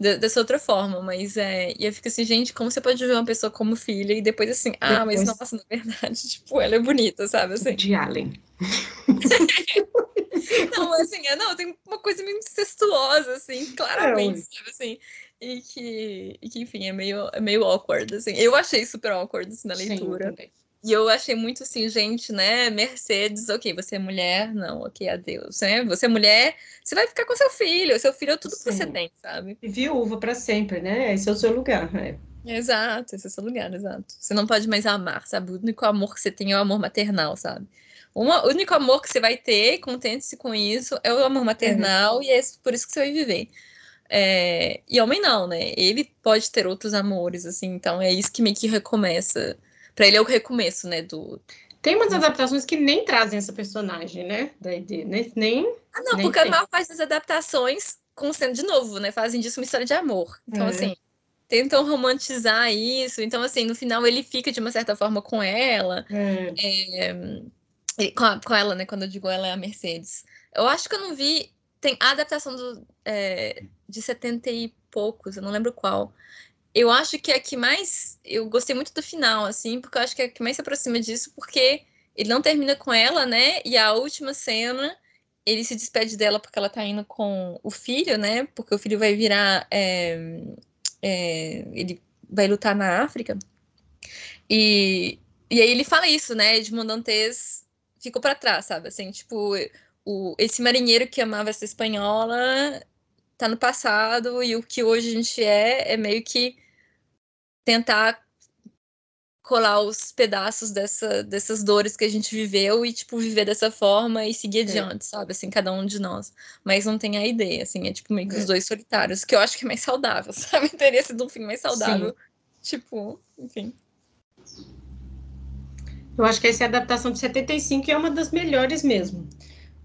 dessa outra forma, mas é. E eu fico assim, gente, como você pode ver uma pessoa como filha e depois assim, ah, depois... mas nossa, na verdade, tipo, ela é bonita, sabe? Assim. De Allen. não, assim, é, não, tem uma coisa meio incestuosa, assim, claramente, é, sabe, assim. E que, e que, enfim, é meio, é meio awkward, assim. Eu achei super awkward assim, na leitura. Sim, e eu achei muito assim, gente, né? Mercedes, ok, você é mulher, não, ok, adeus. Né? Você é mulher, você vai ficar com seu filho, seu filho é tudo Sim. que você tem, sabe? E viúva para sempre, né? Esse é o seu lugar, né? Exato, esse é o seu lugar, exato. Você não pode mais amar, sabe? O único amor que você tem é o amor maternal, sabe? Uma, o único amor que você vai ter, contente-se com isso, é o amor maternal é. e é por isso que você vai viver. É, e homem não, né? Ele pode ter outros amores, assim, então é isso que meio que recomeça. Pra ele é o recomeço, né? Do, tem umas adaptações que nem trazem essa personagem, né? Da ideia, nem, nem. Ah, não, nem porque tem. a maior parte das adaptações, como sendo de novo, né? Fazem disso uma história de amor. Então, é. assim, tentam romantizar isso. Então, assim, no final ele fica de uma certa forma com ela. É. É, com, a, com, ela, né? Quando eu digo ela é a Mercedes. Eu acho que eu não vi. Tem a adaptação do, é, de 70 e poucos, eu não lembro qual. Eu acho que é a que mais. Eu gostei muito do final, assim, porque eu acho que é a que mais se aproxima disso, porque ele não termina com ela, né? E a última cena, ele se despede dela porque ela tá indo com o filho, né? Porque o filho vai virar. É, é, ele vai lutar na África. E, e aí ele fala isso, né? Edmond Dantes ficou para trás, sabe? Assim, tipo, o, esse marinheiro que amava essa espanhola tá no passado e o que hoje a gente é é meio que tentar colar os pedaços dessa, dessas dores que a gente viveu e, tipo, viver dessa forma e seguir é. adiante, sabe? Assim, cada um de nós. Mas não tem a ideia, assim, é tipo meio que é. os dois solitários, que eu acho que é mais saudável, sabe? Teria sido um fim mais saudável. Sim. Tipo, enfim. Eu acho que essa é adaptação de 75 é uma das melhores mesmo.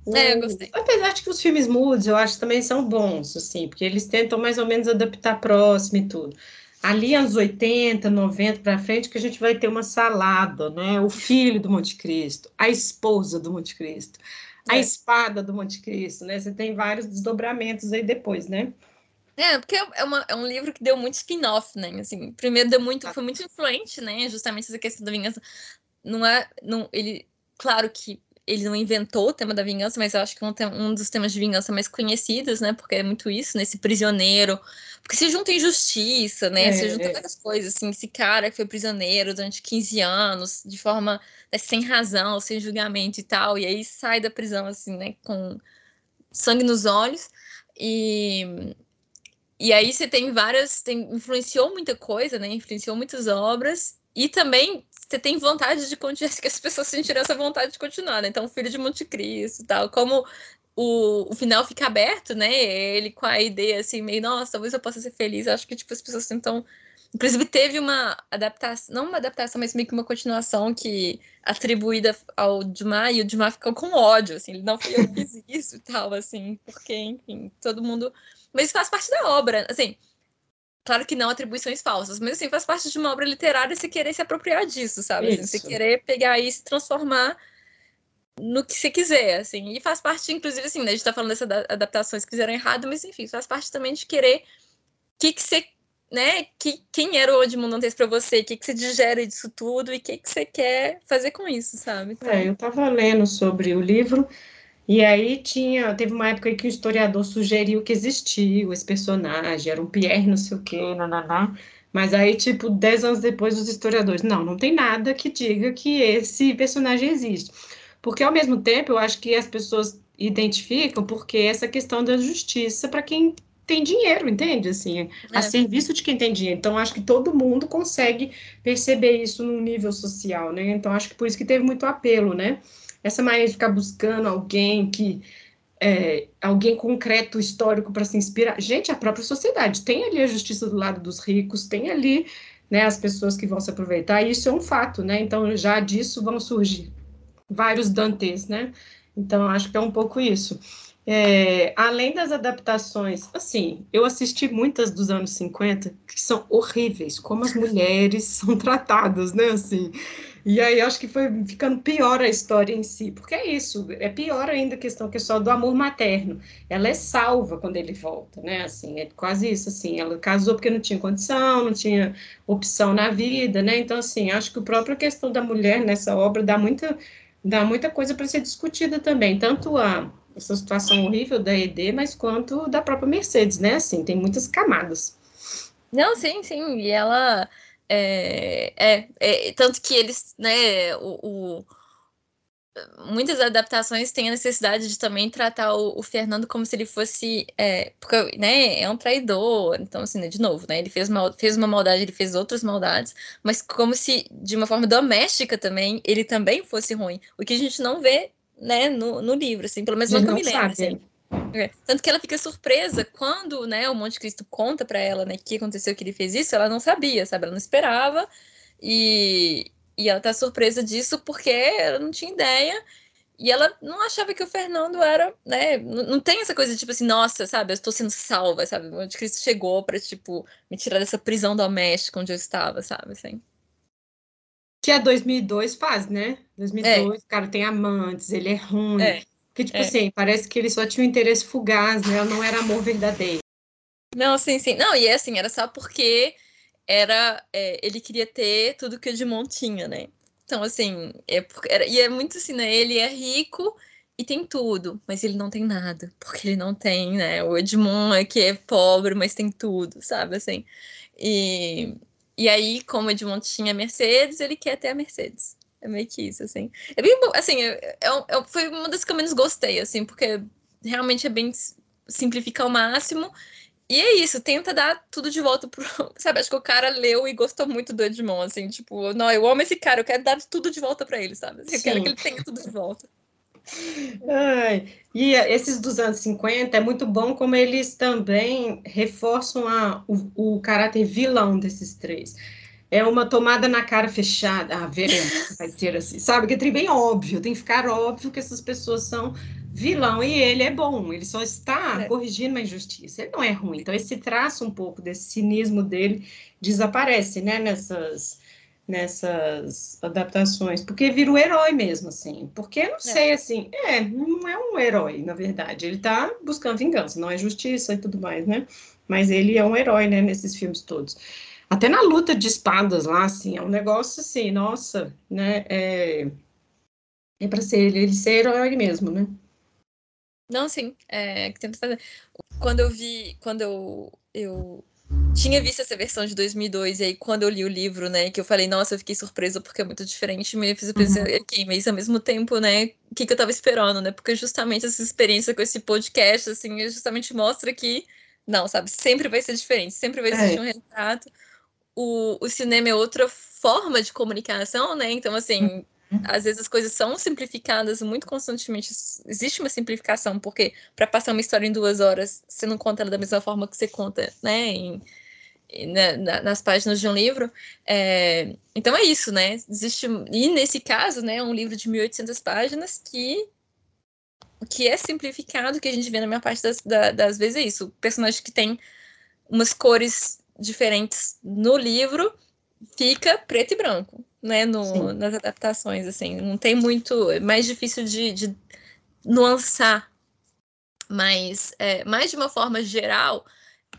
O... É, eu gostei. Apesar de que os filmes mudos, eu acho também são bons, assim, porque eles tentam mais ou menos adaptar próximo e tudo ali anos 80, 90 para frente, que a gente vai ter uma salada, né? O filho do Monte Cristo, a esposa do Monte Cristo, a é. espada do Monte Cristo, né? Você tem vários desdobramentos aí depois, né? É, porque é, uma, é um livro que deu muito spin-off, né? Assim, primeiro deu muito, foi muito influente, né? Justamente essa questão da vingança. Não é, não, ele, claro que ele não inventou o tema da vingança, mas eu acho que é um, um, dos temas de vingança mais conhecidos, né? Porque é muito isso, né? Esse prisioneiro. Porque se junta injustiça, né? É, se junta é. várias coisas, assim. Esse cara que foi prisioneiro durante 15 anos, de forma né, sem razão, sem julgamento e tal. E aí sai da prisão, assim, né? Com sangue nos olhos. E, e aí você tem várias. Tem, influenciou muita coisa, né? Influenciou muitas obras. E também você tem vontade de continuar, que as pessoas sentiram essa vontade de continuar, né? Então, o filho de Monte Cristo tal, como o, o final fica aberto, né? Ele com a ideia assim, meio, nossa, talvez eu possa ser feliz. Eu acho que, tipo, as pessoas tentam. Inclusive, teve uma adaptação, não uma adaptação, mas meio que uma continuação que atribuída ao Dumas, e o Dumas ficou com ódio, assim, ele não foi eu que fiz isso e tal, assim, porque, enfim, todo mundo. Mas faz parte da obra, assim, Claro que não atribuições falsas, mas assim, faz parte de uma obra literária você querer se apropriar disso, sabe? Assim, você querer pegar e se transformar no que você quiser, assim. E faz parte, inclusive, assim, né, a gente tá falando dessas adaptações que fizeram errado, mas enfim, faz parte também de querer que que você, né, que, quem era o Edmundo Dantes para você, o que que você digere disso tudo e o que que você quer fazer com isso, sabe? Então... É, eu tava lendo sobre o livro e aí tinha, teve uma época que o historiador sugeriu que existiu esse personagem, era um Pierre não sei o quê, nananá. Mas aí, tipo, dez anos depois, os historiadores, não, não tem nada que diga que esse personagem existe. Porque, ao mesmo tempo, eu acho que as pessoas identificam porque essa questão da justiça para quem tem dinheiro, entende? Assim, é. a serviço de quem tem dinheiro. Então, acho que todo mundo consegue perceber isso no nível social, né? Então, acho que por isso que teve muito apelo, né? Essa mania de ficar buscando alguém que é, alguém concreto histórico para se inspirar. Gente, a própria sociedade tem ali a justiça do lado dos ricos, tem ali né, as pessoas que vão se aproveitar, e isso é um fato, né? Então já disso vão surgir vários Dantes, né? Então acho que é um pouco isso. É, além das adaptações, assim, eu assisti muitas dos anos 50 que são horríveis, como as mulheres são tratadas, né? Assim, e aí acho que foi ficando pior a história em si, porque é isso, é pior ainda a questão que é só do amor materno. Ela é salva quando ele volta, né? Assim, é quase isso, assim, ela casou porque não tinha condição, não tinha opção na vida, né? Então, assim, acho que a própria questão da mulher nessa obra dá muita, dá muita coisa para ser discutida também, tanto a essa situação horrível da ED, mas quanto da própria Mercedes, né? Assim, tem muitas camadas. Não, sim, sim. E ela É, é, é, tanto que eles, né, o, o, muitas adaptações têm a necessidade de também tratar o, o Fernando como se ele fosse, é, porque, né, é um traidor, então, assim, né, de novo, né, ele fez, mal, fez uma maldade, ele fez outras maldades, mas como se, de uma forma doméstica também, ele também fosse ruim, o que a gente não vê, né, no, no livro, assim, pelo menos nunca me lembro, assim. É. Tanto que ela fica surpresa quando, né, o Monte Cristo conta para ela, né, que aconteceu que ele fez isso, ela não sabia, sabe? Ela não esperava. E, e ela tá surpresa disso porque ela não tinha ideia. E ela não achava que o Fernando era, né? Não, tem essa coisa tipo assim, nossa, sabe? Eu estou sendo salva, sabe? O Monte Cristo chegou para tipo, me tirar dessa prisão doméstica onde eu estava, sabe? Assim. Que a 2002 faz, né? 2002, é. o cara tem amantes, ele é ruim. É. Porque, tipo é. assim, parece que ele só tinha um interesse fugaz, né? Não era amor verdadeiro. Não, sim, sim. Não, e é assim, era só porque era é, ele queria ter tudo que o Edmond tinha, né? Então, assim, é, era, e é muito assim, né? Ele é rico e tem tudo, mas ele não tem nada, porque ele não tem, né? O Edmond é que é pobre, mas tem tudo, sabe? Assim, e, e aí, como o Edmond tinha Mercedes, ele quer ter a Mercedes. É meio que isso, assim. É bem bom, assim, é, é, é, foi uma das que eu menos gostei, assim, porque realmente é bem simplificar ao máximo. E é isso, tenta dar tudo de volta pro. Sabe, acho que o cara leu e gostou muito do Edmond, assim, tipo, não, eu amo esse cara, eu quero dar tudo de volta para ele, sabe? Eu quero que ele tenha tudo de volta. Ai, e esses dos anos 50 é muito bom como eles também reforçam a, o, o caráter vilão desses três é uma tomada na cara fechada. Ah, veremos, vai ser assim. Sabe, que é bem óbvio, tem que ficar óbvio que essas pessoas são vilão e ele é bom, ele só está é. corrigindo uma injustiça, ele não é ruim. Então, esse traço um pouco desse cinismo dele desaparece, né, nessas, nessas adaptações, porque vira o herói mesmo, assim. Porque, não é. sei, assim, é, não é um herói, na verdade, ele está buscando vingança, não é justiça e tudo mais, né? Mas ele é um herói, né, nesses filmes todos. Até na luta de espadas lá, assim, é um negócio assim, nossa, né? É, é para ser ele, ele ser herói mesmo, né? Não, sim, é que tenta fazer. Quando eu vi, quando eu, eu tinha visto essa versão de 2002 e aí quando eu li o livro, né, que eu falei, nossa, eu fiquei surpresa porque é muito diferente, me fiz pensar, uhum. ok, mas ao mesmo tempo, né, o que, que eu tava esperando, né? Porque justamente essa experiência com esse podcast, assim, justamente mostra que não, sabe, sempre vai ser diferente, sempre vai existir é. um retrato o, o cinema é outra forma de comunicação, né? Então, assim, uhum. às vezes as coisas são simplificadas muito constantemente. Existe uma simplificação, porque para passar uma história em duas horas, você não conta ela da mesma forma que você conta, né? Em, na, na, nas páginas de um livro. É, então é isso, né? Existe, e nesse caso, né, um livro de 1.800 páginas que que é simplificado, que a gente vê na minha parte das, das vezes é isso. O personagem que tem umas cores diferentes no livro, fica preto e branco, né? No, nas adaptações, assim. Não tem muito. É mais difícil de, de nuançar. Mas, é, mais de uma forma geral,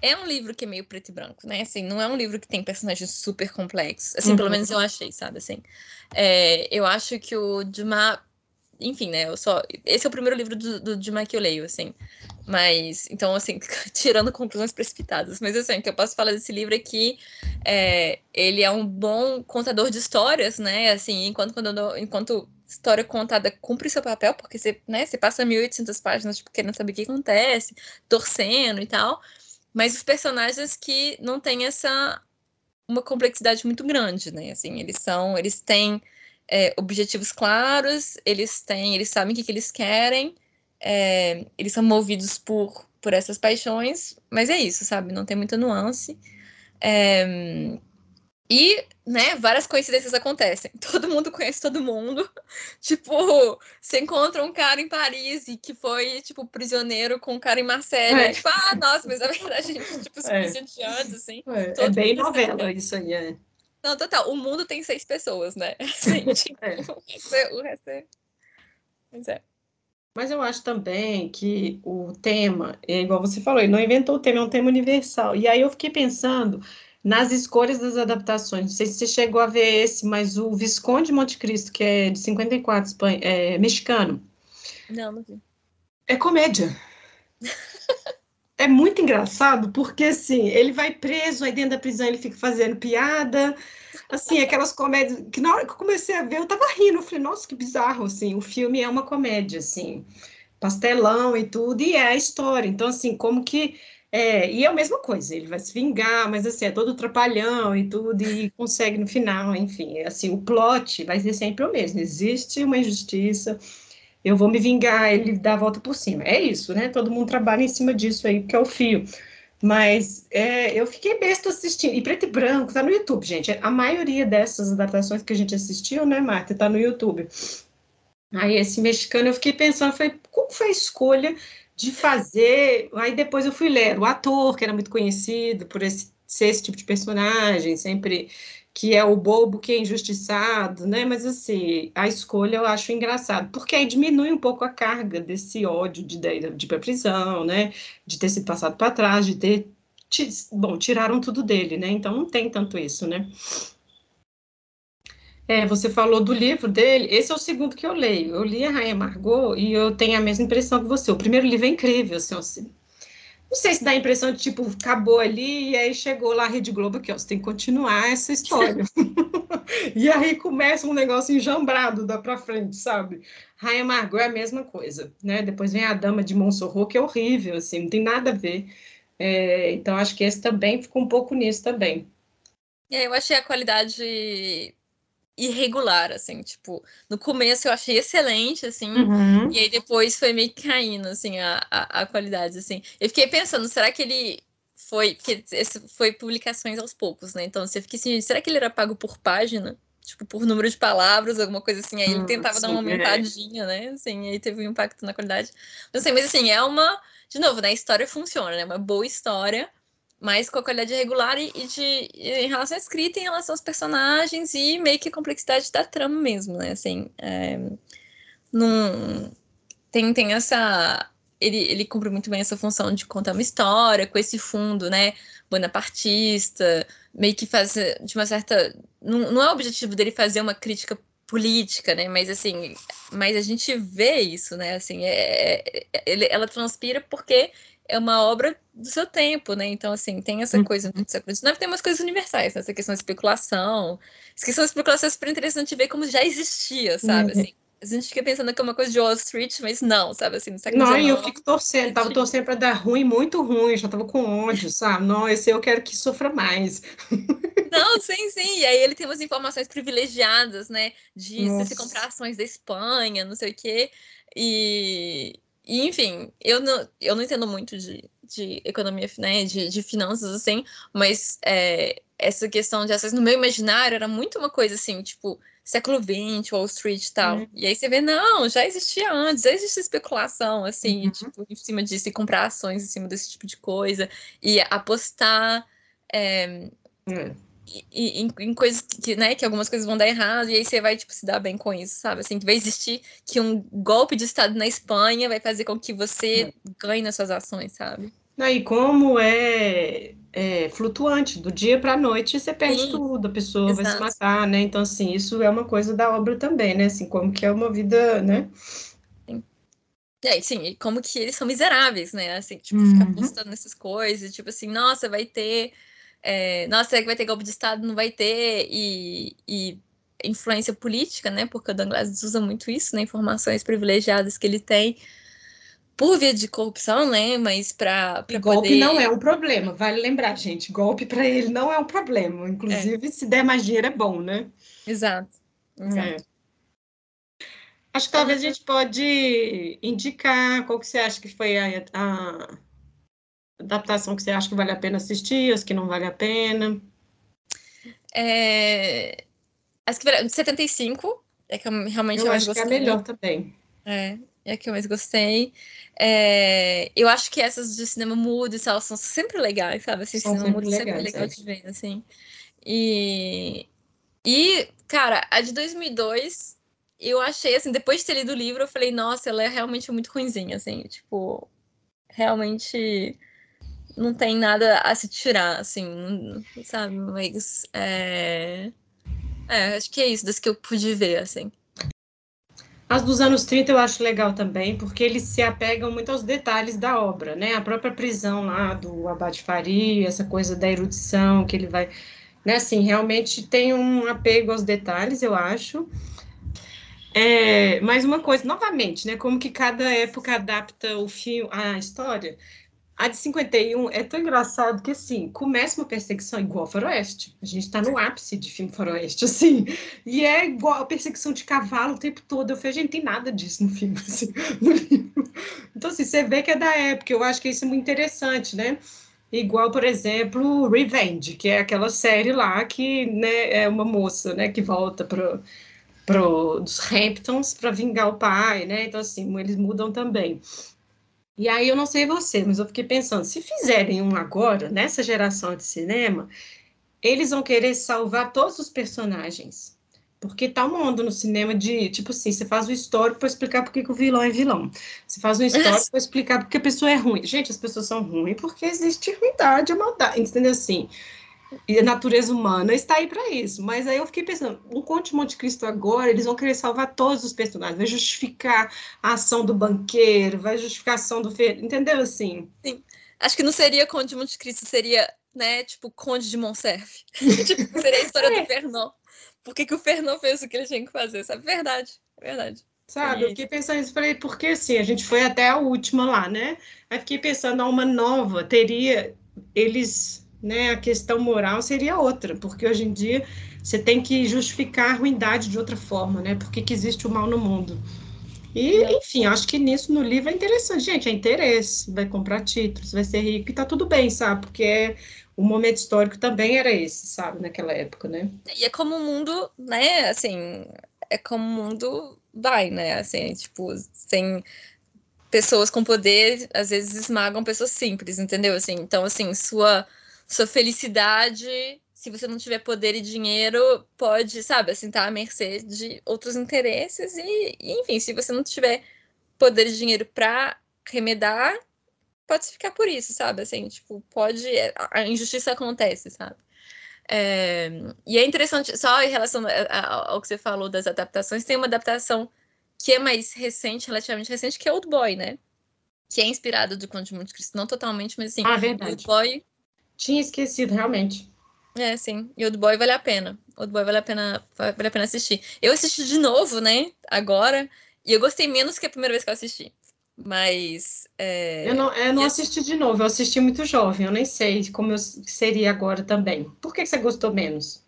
é um livro que é meio preto e branco, né? Assim, não é um livro que tem personagens super complexos. Assim, uhum. pelo menos eu achei, sabe? Assim, é, eu acho que o Dumas enfim, né? Eu só. Esse é o primeiro livro do, do de que eu leio, assim. Mas, então, assim, tirando conclusões precipitadas. Mas, assim, o que eu posso falar desse livro é que é, ele é um bom contador de histórias, né? Assim, enquanto, quando, enquanto história contada cumpre seu papel, porque você, né, você passa 1.800 páginas, tipo, querendo saber o que acontece, torcendo e tal. Mas os personagens que não têm essa. uma complexidade muito grande, né? Assim, eles são. Eles têm é, objetivos claros, eles têm, eles sabem o que, que eles querem, é, eles são movidos por, por essas paixões, mas é isso, sabe? Não tem muita nuance. É, e, né, várias coincidências acontecem. Todo mundo conhece todo mundo. tipo, você encontra um cara em Paris e que foi, tipo, prisioneiro com um cara em Marselha. É. Tipo, ah, nossa, mas na verdade a gente, tipo, se é. antes, assim. É, é bem novela isso aí, é. Não, total. O mundo tem seis pessoas, né? Assim, tipo, é. o resto é. Mas é. Mas eu acho também que o tema, é igual você falou, ele não inventou o tema, é um tema universal. E aí eu fiquei pensando nas escolhas das adaptações. Não sei se você chegou a ver esse, mas o Visconde de Monte Cristo, que é de 54, Espanha, é mexicano. Não, não vi. É comédia. é muito engraçado, porque assim, ele vai preso, aí dentro da prisão ele fica fazendo piada, Assim, aquelas comédias que na hora que eu comecei a ver, eu tava rindo. Eu falei, nossa, que bizarro, assim. O filme é uma comédia, assim, pastelão e tudo, e é a história. Então, assim, como que. É, e é a mesma coisa, ele vai se vingar, mas assim, é todo trapalhão e tudo, e consegue no final, enfim, assim, o plot vai ser sempre o mesmo. Existe uma injustiça, eu vou me vingar, ele dá a volta por cima. É isso, né? Todo mundo trabalha em cima disso aí, porque é o fio. Mas é, eu fiquei besta assistindo. E preto e branco, tá no YouTube, gente. A maioria dessas adaptações que a gente assistiu, né, Marta, tá no YouTube. Aí esse mexicano eu fiquei pensando, foi como foi a escolha de fazer? Aí depois eu fui ler o ator, que era muito conhecido por esse, ser esse tipo de personagem, sempre que é o bobo que é injustiçado, né? Mas assim, a escolha eu acho engraçado, porque aí diminui um pouco a carga desse ódio de, de, ir para prisão, né? De ter sido passado para trás, de ter. Bom, tiraram tudo dele, né? Então não tem tanto isso, né? É, você falou do livro dele, esse é o segundo que eu leio. Eu li a Rainha Margot e eu tenho a mesma impressão que você. O primeiro livro é incrível, assim, não sei se dá a impressão de, tipo, acabou ali e aí chegou lá a Rede Globo aqui, ó, você tem que continuar essa história. e aí começa um negócio enjambrado da pra frente, sabe? Raia Margot é a mesma coisa, né? Depois vem a Dama de Monsorro, que é horrível, assim, não tem nada a ver. É, então, acho que esse também ficou um pouco nisso também. É, eu achei a qualidade irregular, assim, tipo, no começo eu achei excelente, assim, uhum. e aí depois foi meio caindo, assim, a, a, a, qualidade, assim. Eu fiquei pensando, será que ele foi, porque esse foi publicações aos poucos, né, então você fica assim, será que ele era pago por página? Tipo, por número de palavras, alguma coisa assim, aí ele hum, tentava sim, dar uma é. aumentadinha, é. né, assim, aí teve um impacto na qualidade. Não sei, mas assim, é uma, de novo, né, a história funciona, né, uma boa história, mas com a qualidade regular e, e de, em relação à escrita, em relação aos personagens e meio que a complexidade da trama mesmo, né? Assim, é, num, tem, tem essa. Ele, ele cumpre muito bem essa função de contar uma história com esse fundo, né? Bonapartista, meio que faz de uma certa. Não, não é o objetivo dele fazer uma crítica política, né? Mas assim, mas a gente vê isso, né? Assim, é, é, ele, ela transpira porque é uma obra do seu tempo, né? Então, assim, tem essa uhum. coisa no século XIX, tem umas coisas universais, né? essa questão de especulação. Essa questão de especulação é super interessante ver como já existia, sabe? Uhum. Assim, a gente fica pensando que é uma coisa de Wall Street, mas não, sabe? Assim, no século Não, e eu fico torcendo, tava torcendo para dar ruim, muito ruim, já tava com ódio, sabe? Não, esse eu quero que sofra mais. Não, sim, sim. E aí ele tem umas informações privilegiadas, né? De se comprar ações da Espanha, não sei o quê. E, e, enfim, eu não, eu não entendo muito de, de economia, né, de, de finanças, assim, mas é, essa questão de ações no meu imaginário era muito uma coisa assim, tipo, século XX, Wall Street e tal. Uhum. E aí você vê, não, já existia antes, já existia especulação, assim, uhum. tipo, em cima disso, e comprar ações em cima desse tipo de coisa, e apostar. É, uhum em, em, coisas que, né, que algumas coisas vão dar errado, e aí você vai, tipo, se dar bem com isso, sabe? Assim, vai existir que um golpe de Estado na Espanha vai fazer com que você ganhe nas suas ações, sabe? E como é, é flutuante, do dia para a noite você perde Sim, tudo, a pessoa exato. vai se matar, né? Então, assim, isso é uma coisa da obra também, né? Assim, como que é uma vida, né? É, sim, e como que eles são miseráveis, né? Assim, tipo, uhum. ficar apostando nessas coisas, tipo assim, nossa, vai ter é, nossa, será que vai ter golpe de Estado? Não vai ter, e, e influência política, né? Porque o Douglas usa muito isso, né? Informações privilegiadas que ele tem por via de corrupção, né? Mas para golpe poder... não é um problema, vale lembrar, gente. Golpe para ele não é um problema. Inclusive, é. se der mais dinheiro é bom, né? Exato. Exato. É. Acho que talvez a gente pode indicar qual que você acha que foi a, a adaptação que você acha que vale a pena assistir, as que não vale a pena? É... As que vale... 75 é que eu realmente eu mais acho gostei. que é a melhor também. É, é a que eu mais gostei. É... Eu acho que essas de cinema mudo e tal são sempre legais, sabe? Assim, são cinema mudo legais, sempre é legal é. de ver, assim. E... e, cara, a de 2002 eu achei, assim, depois de ter lido o livro, eu falei, nossa, ela é realmente muito ruimzinha, assim, tipo, realmente não tem nada a se tirar, assim, sabe? Mas é... é, acho que é isso, das que eu pude ver, assim. As dos anos 30 eu acho legal também, porque eles se apegam muito aos detalhes da obra, né? A própria prisão lá do Abate Faria, essa coisa da erudição que ele vai né, assim, realmente tem um apego aos detalhes, eu acho. É, mais uma coisa, novamente, né, como que cada época adapta o filme, a história. A de 51 é tão engraçado que, assim, começa uma perseguição igual Faroeste. A gente está no ápice de filme Faroeste, assim. E é igual a perseguição de cavalo o tempo todo. Eu falei, gente, tem nada disso no filme, assim, no livro. Então, assim, você vê que é da época. Eu acho que isso é muito interessante, né? Igual, por exemplo, Revenge, que é aquela série lá que né, é uma moça né, que volta para pro, dos Hamptons para vingar o pai, né? Então, assim, eles mudam também. E aí eu não sei você, mas eu fiquei pensando, se fizerem um agora, nessa geração de cinema, eles vão querer salvar todos os personagens. Porque tá um mundo no cinema de, tipo assim, você faz o histórico para explicar por que o vilão é vilão. Você faz um histórico para explicar porque a pessoa é ruim. Gente, as pessoas são ruins porque existe ruindade, maldade, entendeu assim? E a natureza humana está aí para isso. Mas aí eu fiquei pensando, um Conte de Monte Cristo agora, eles vão querer salvar todos os personagens, vai justificar a ação do banqueiro, vai justificar a ação do fer... entendeu assim? Sim. Acho que não seria Conde de Monte Cristo, seria, né, tipo, Conde de Monserf. tipo, seria a história é. do Fernão. Por que, que o Fernão fez o que ele tinha que fazer, sabe? Verdade, verdade. Sabe, eu fiquei pensando isso, falei, porque assim, a gente foi até a última lá, né? Aí fiquei pensando, uma nova teria, eles né, a questão moral seria outra, porque hoje em dia você tem que justificar a ruindade de outra forma, né? Porque que existe o mal no mundo. E, enfim, acho que nisso no livro é interessante. Gente, é interesse, vai comprar títulos, vai ser rico e tá tudo bem, sabe? Porque o momento histórico também era esse, sabe? Naquela época, né? E é como o mundo, né? Assim, é como o mundo vai, né? Assim, tipo, sem pessoas com poder, às vezes esmagam pessoas simples, entendeu? Assim, então, assim, sua sua felicidade, se você não tiver poder e dinheiro, pode, sabe, assim, tá à mercê de outros interesses. E, e enfim, se você não tiver poder e dinheiro para remedar, pode ficar por isso, sabe? Assim, tipo, pode. A injustiça acontece, sabe? É, e é interessante, só em relação ao que você falou das adaptações, tem uma adaptação que é mais recente, relativamente recente, que é Old Boy, né? Que é inspirado do Conde de Monte Cristo, não totalmente, mas assim, ah, verdade. Old Boy tinha esquecido, realmente. É, sim. E o Boy vale a pena. O Boy vale a pena, vale a pena assistir. Eu assisti de novo, né? Agora. E eu gostei menos que a primeira vez que eu assisti. Mas. É... Eu não, eu não assisti de novo, eu assisti muito jovem, eu nem sei como eu seria agora também. Por que você gostou menos?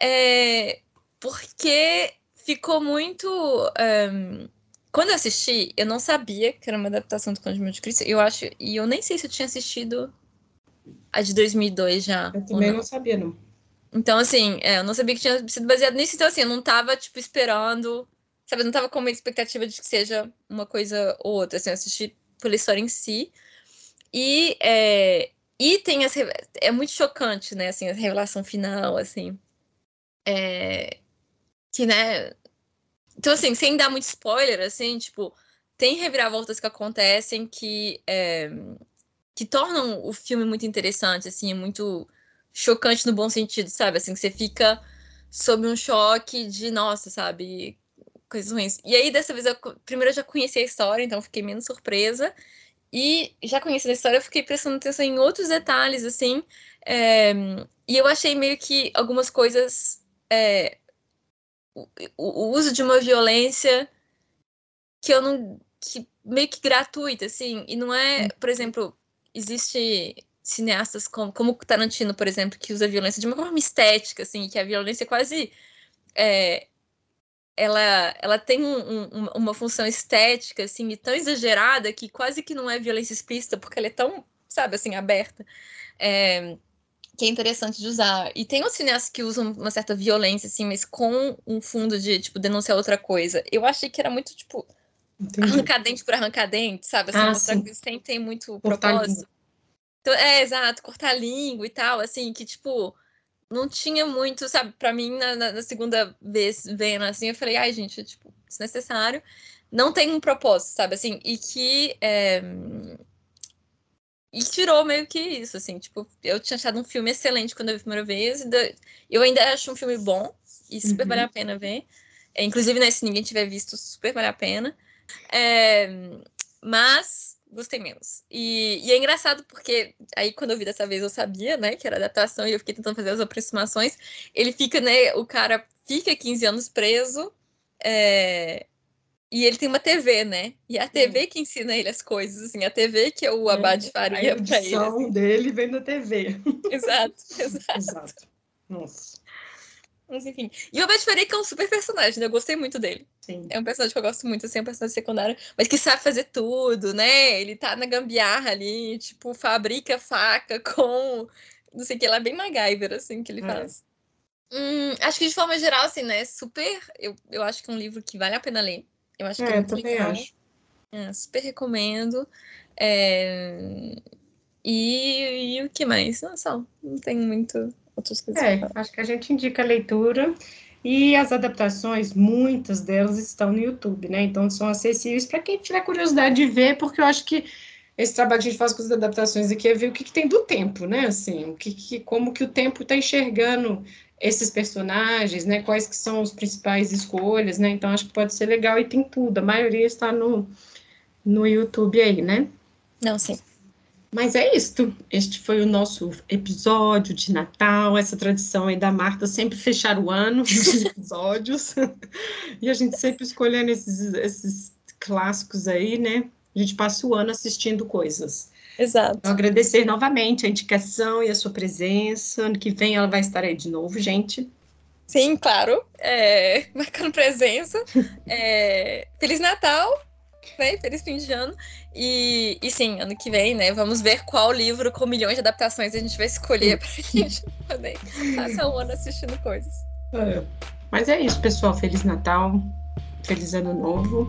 É, porque ficou muito. Um... Quando eu assisti, eu não sabia que era uma adaptação do Conde de Cristo. Eu acho. E eu nem sei se eu tinha assistido a de 2002 já. Eu também não. não. sabia, não. Então, assim, é, eu não sabia que tinha sido baseado nisso, então, assim, eu não tava, tipo, esperando, sabe, eu não tava com uma expectativa de que seja uma coisa ou outra, assim, eu assisti pela história em si. E, é, e tem as. É muito chocante, né, assim, a revelação final, assim. É, que, né. Então, assim, sem dar muito spoiler, assim, tipo, tem reviravoltas que acontecem que. É, que tornam o filme muito interessante, assim, é muito chocante no bom sentido, sabe? Assim, que você fica sob um choque de, nossa, sabe? Coisas ruins. E aí, dessa vez, eu, primeiro eu já conheci a história, então fiquei menos surpresa. E já conhecendo a história, eu fiquei prestando atenção em outros detalhes, assim. É, e eu achei meio que algumas coisas. É, o, o, uso de uma violência que eu não. que meio que gratuita, assim. E não é, por exemplo, existe cineastas como, como Tarantino, por exemplo, que usa a violência de uma forma estética, assim, que a violência é quase é, ela, ela tem um, um, uma função estética, assim, e tão exagerada que quase que não é violência explícita, porque ela é tão, sabe, assim, aberta, é, que é interessante de usar. E tem os cineastas que usam uma certa violência, assim, mas com um fundo de, tipo, denunciar outra coisa. Eu achei que era muito, tipo, Entendi. arrancar dente por arrancar dente, sabe? Assim, ah, mostrar que sem tem muito cortar propósito. Então, é, exato, cortar língua e tal, assim, que, tipo, não tinha muito, sabe? Pra mim, na, na, segunda vez vendo assim, eu falei, ai, gente, tipo, desnecessário. Não tem um propósito, sabe? Assim, e que. É... E tirou meio que isso, assim, tipo, eu tinha achado um filme excelente quando eu vi a primeira vez, eu ainda acho um filme bom, e super uhum. vale a pena ver. É, inclusive, né, se ninguém tiver visto, super vale a pena. É, mas gostei menos. E, e, é engraçado porque aí quando eu vi dessa vez eu sabia, né, que era adaptação e eu fiquei tentando fazer as aproximações. Ele fica, né, o cara fica 15 anos preso é, e ele tem uma TV, né? E a TV hum. que ensina ele as coisas, assim, a TV que é o Abad é, faria para ele. A assim. dele vem da TV. Exato, exato. exato. Nossa. Mas enfim. E o Abed Faria que é um super personagem, né? Eu gostei muito dele. Sim. É um personagem que eu gosto muito, assim, é um personagem secundário, mas que sabe fazer tudo, né? Ele tá na gambiarra ali, tipo, fabrica faca com. Não sei o que, lá é bem MacGyver, assim, que ele é. faz. Hum, acho que de forma geral, assim, né? Super. Eu, eu acho que é um livro que vale a pena ler. Eu acho que é, é também legal. acho. É, super recomendo. É... E, e o que mais? Não, só, não tem muito É, acho que a gente indica a leitura e as adaptações, muitas delas estão no YouTube, né? Então são acessíveis para quem tiver curiosidade de ver, porque eu acho que esse trabalho que a gente faz com as adaptações aqui é ver o que, que tem do tempo, né? Assim, o que, que como que o tempo está enxergando esses personagens, né? Quais que são as principais escolhas, né? Então acho que pode ser legal e tem tudo. A maioria está no, no YouTube aí, né? Não, sim. Mas é isto. Este foi o nosso episódio de Natal, essa tradição aí da Marta sempre fechar o ano de episódios. e a gente sempre escolhendo esses, esses clássicos aí, né? A gente passa o ano assistindo coisas. Exato. Então, agradecer novamente a indicação e a sua presença. Ano que vem ela vai estar aí de novo, gente. Sim, claro. É, marcando presença. É, Feliz Natal né? Feliz fim de ano. E, e sim, ano que vem, né? Vamos ver qual livro com milhões de adaptações a gente vai escolher pra gente poder passar um ano assistindo coisas. É. Mas é isso, pessoal. Feliz Natal, feliz ano novo.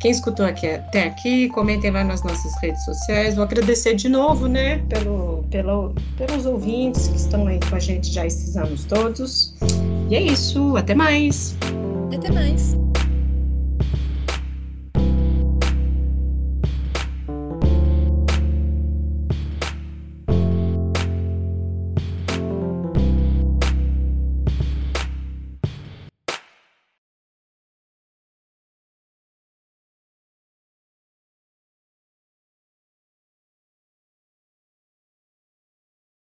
Quem escutou aqui até aqui, comentem lá nas nossas redes sociais. Vou agradecer de novo, né, pelo, pelo, pelos ouvintes que estão aí com a gente já esses anos todos. E é isso, até mais. Até mais.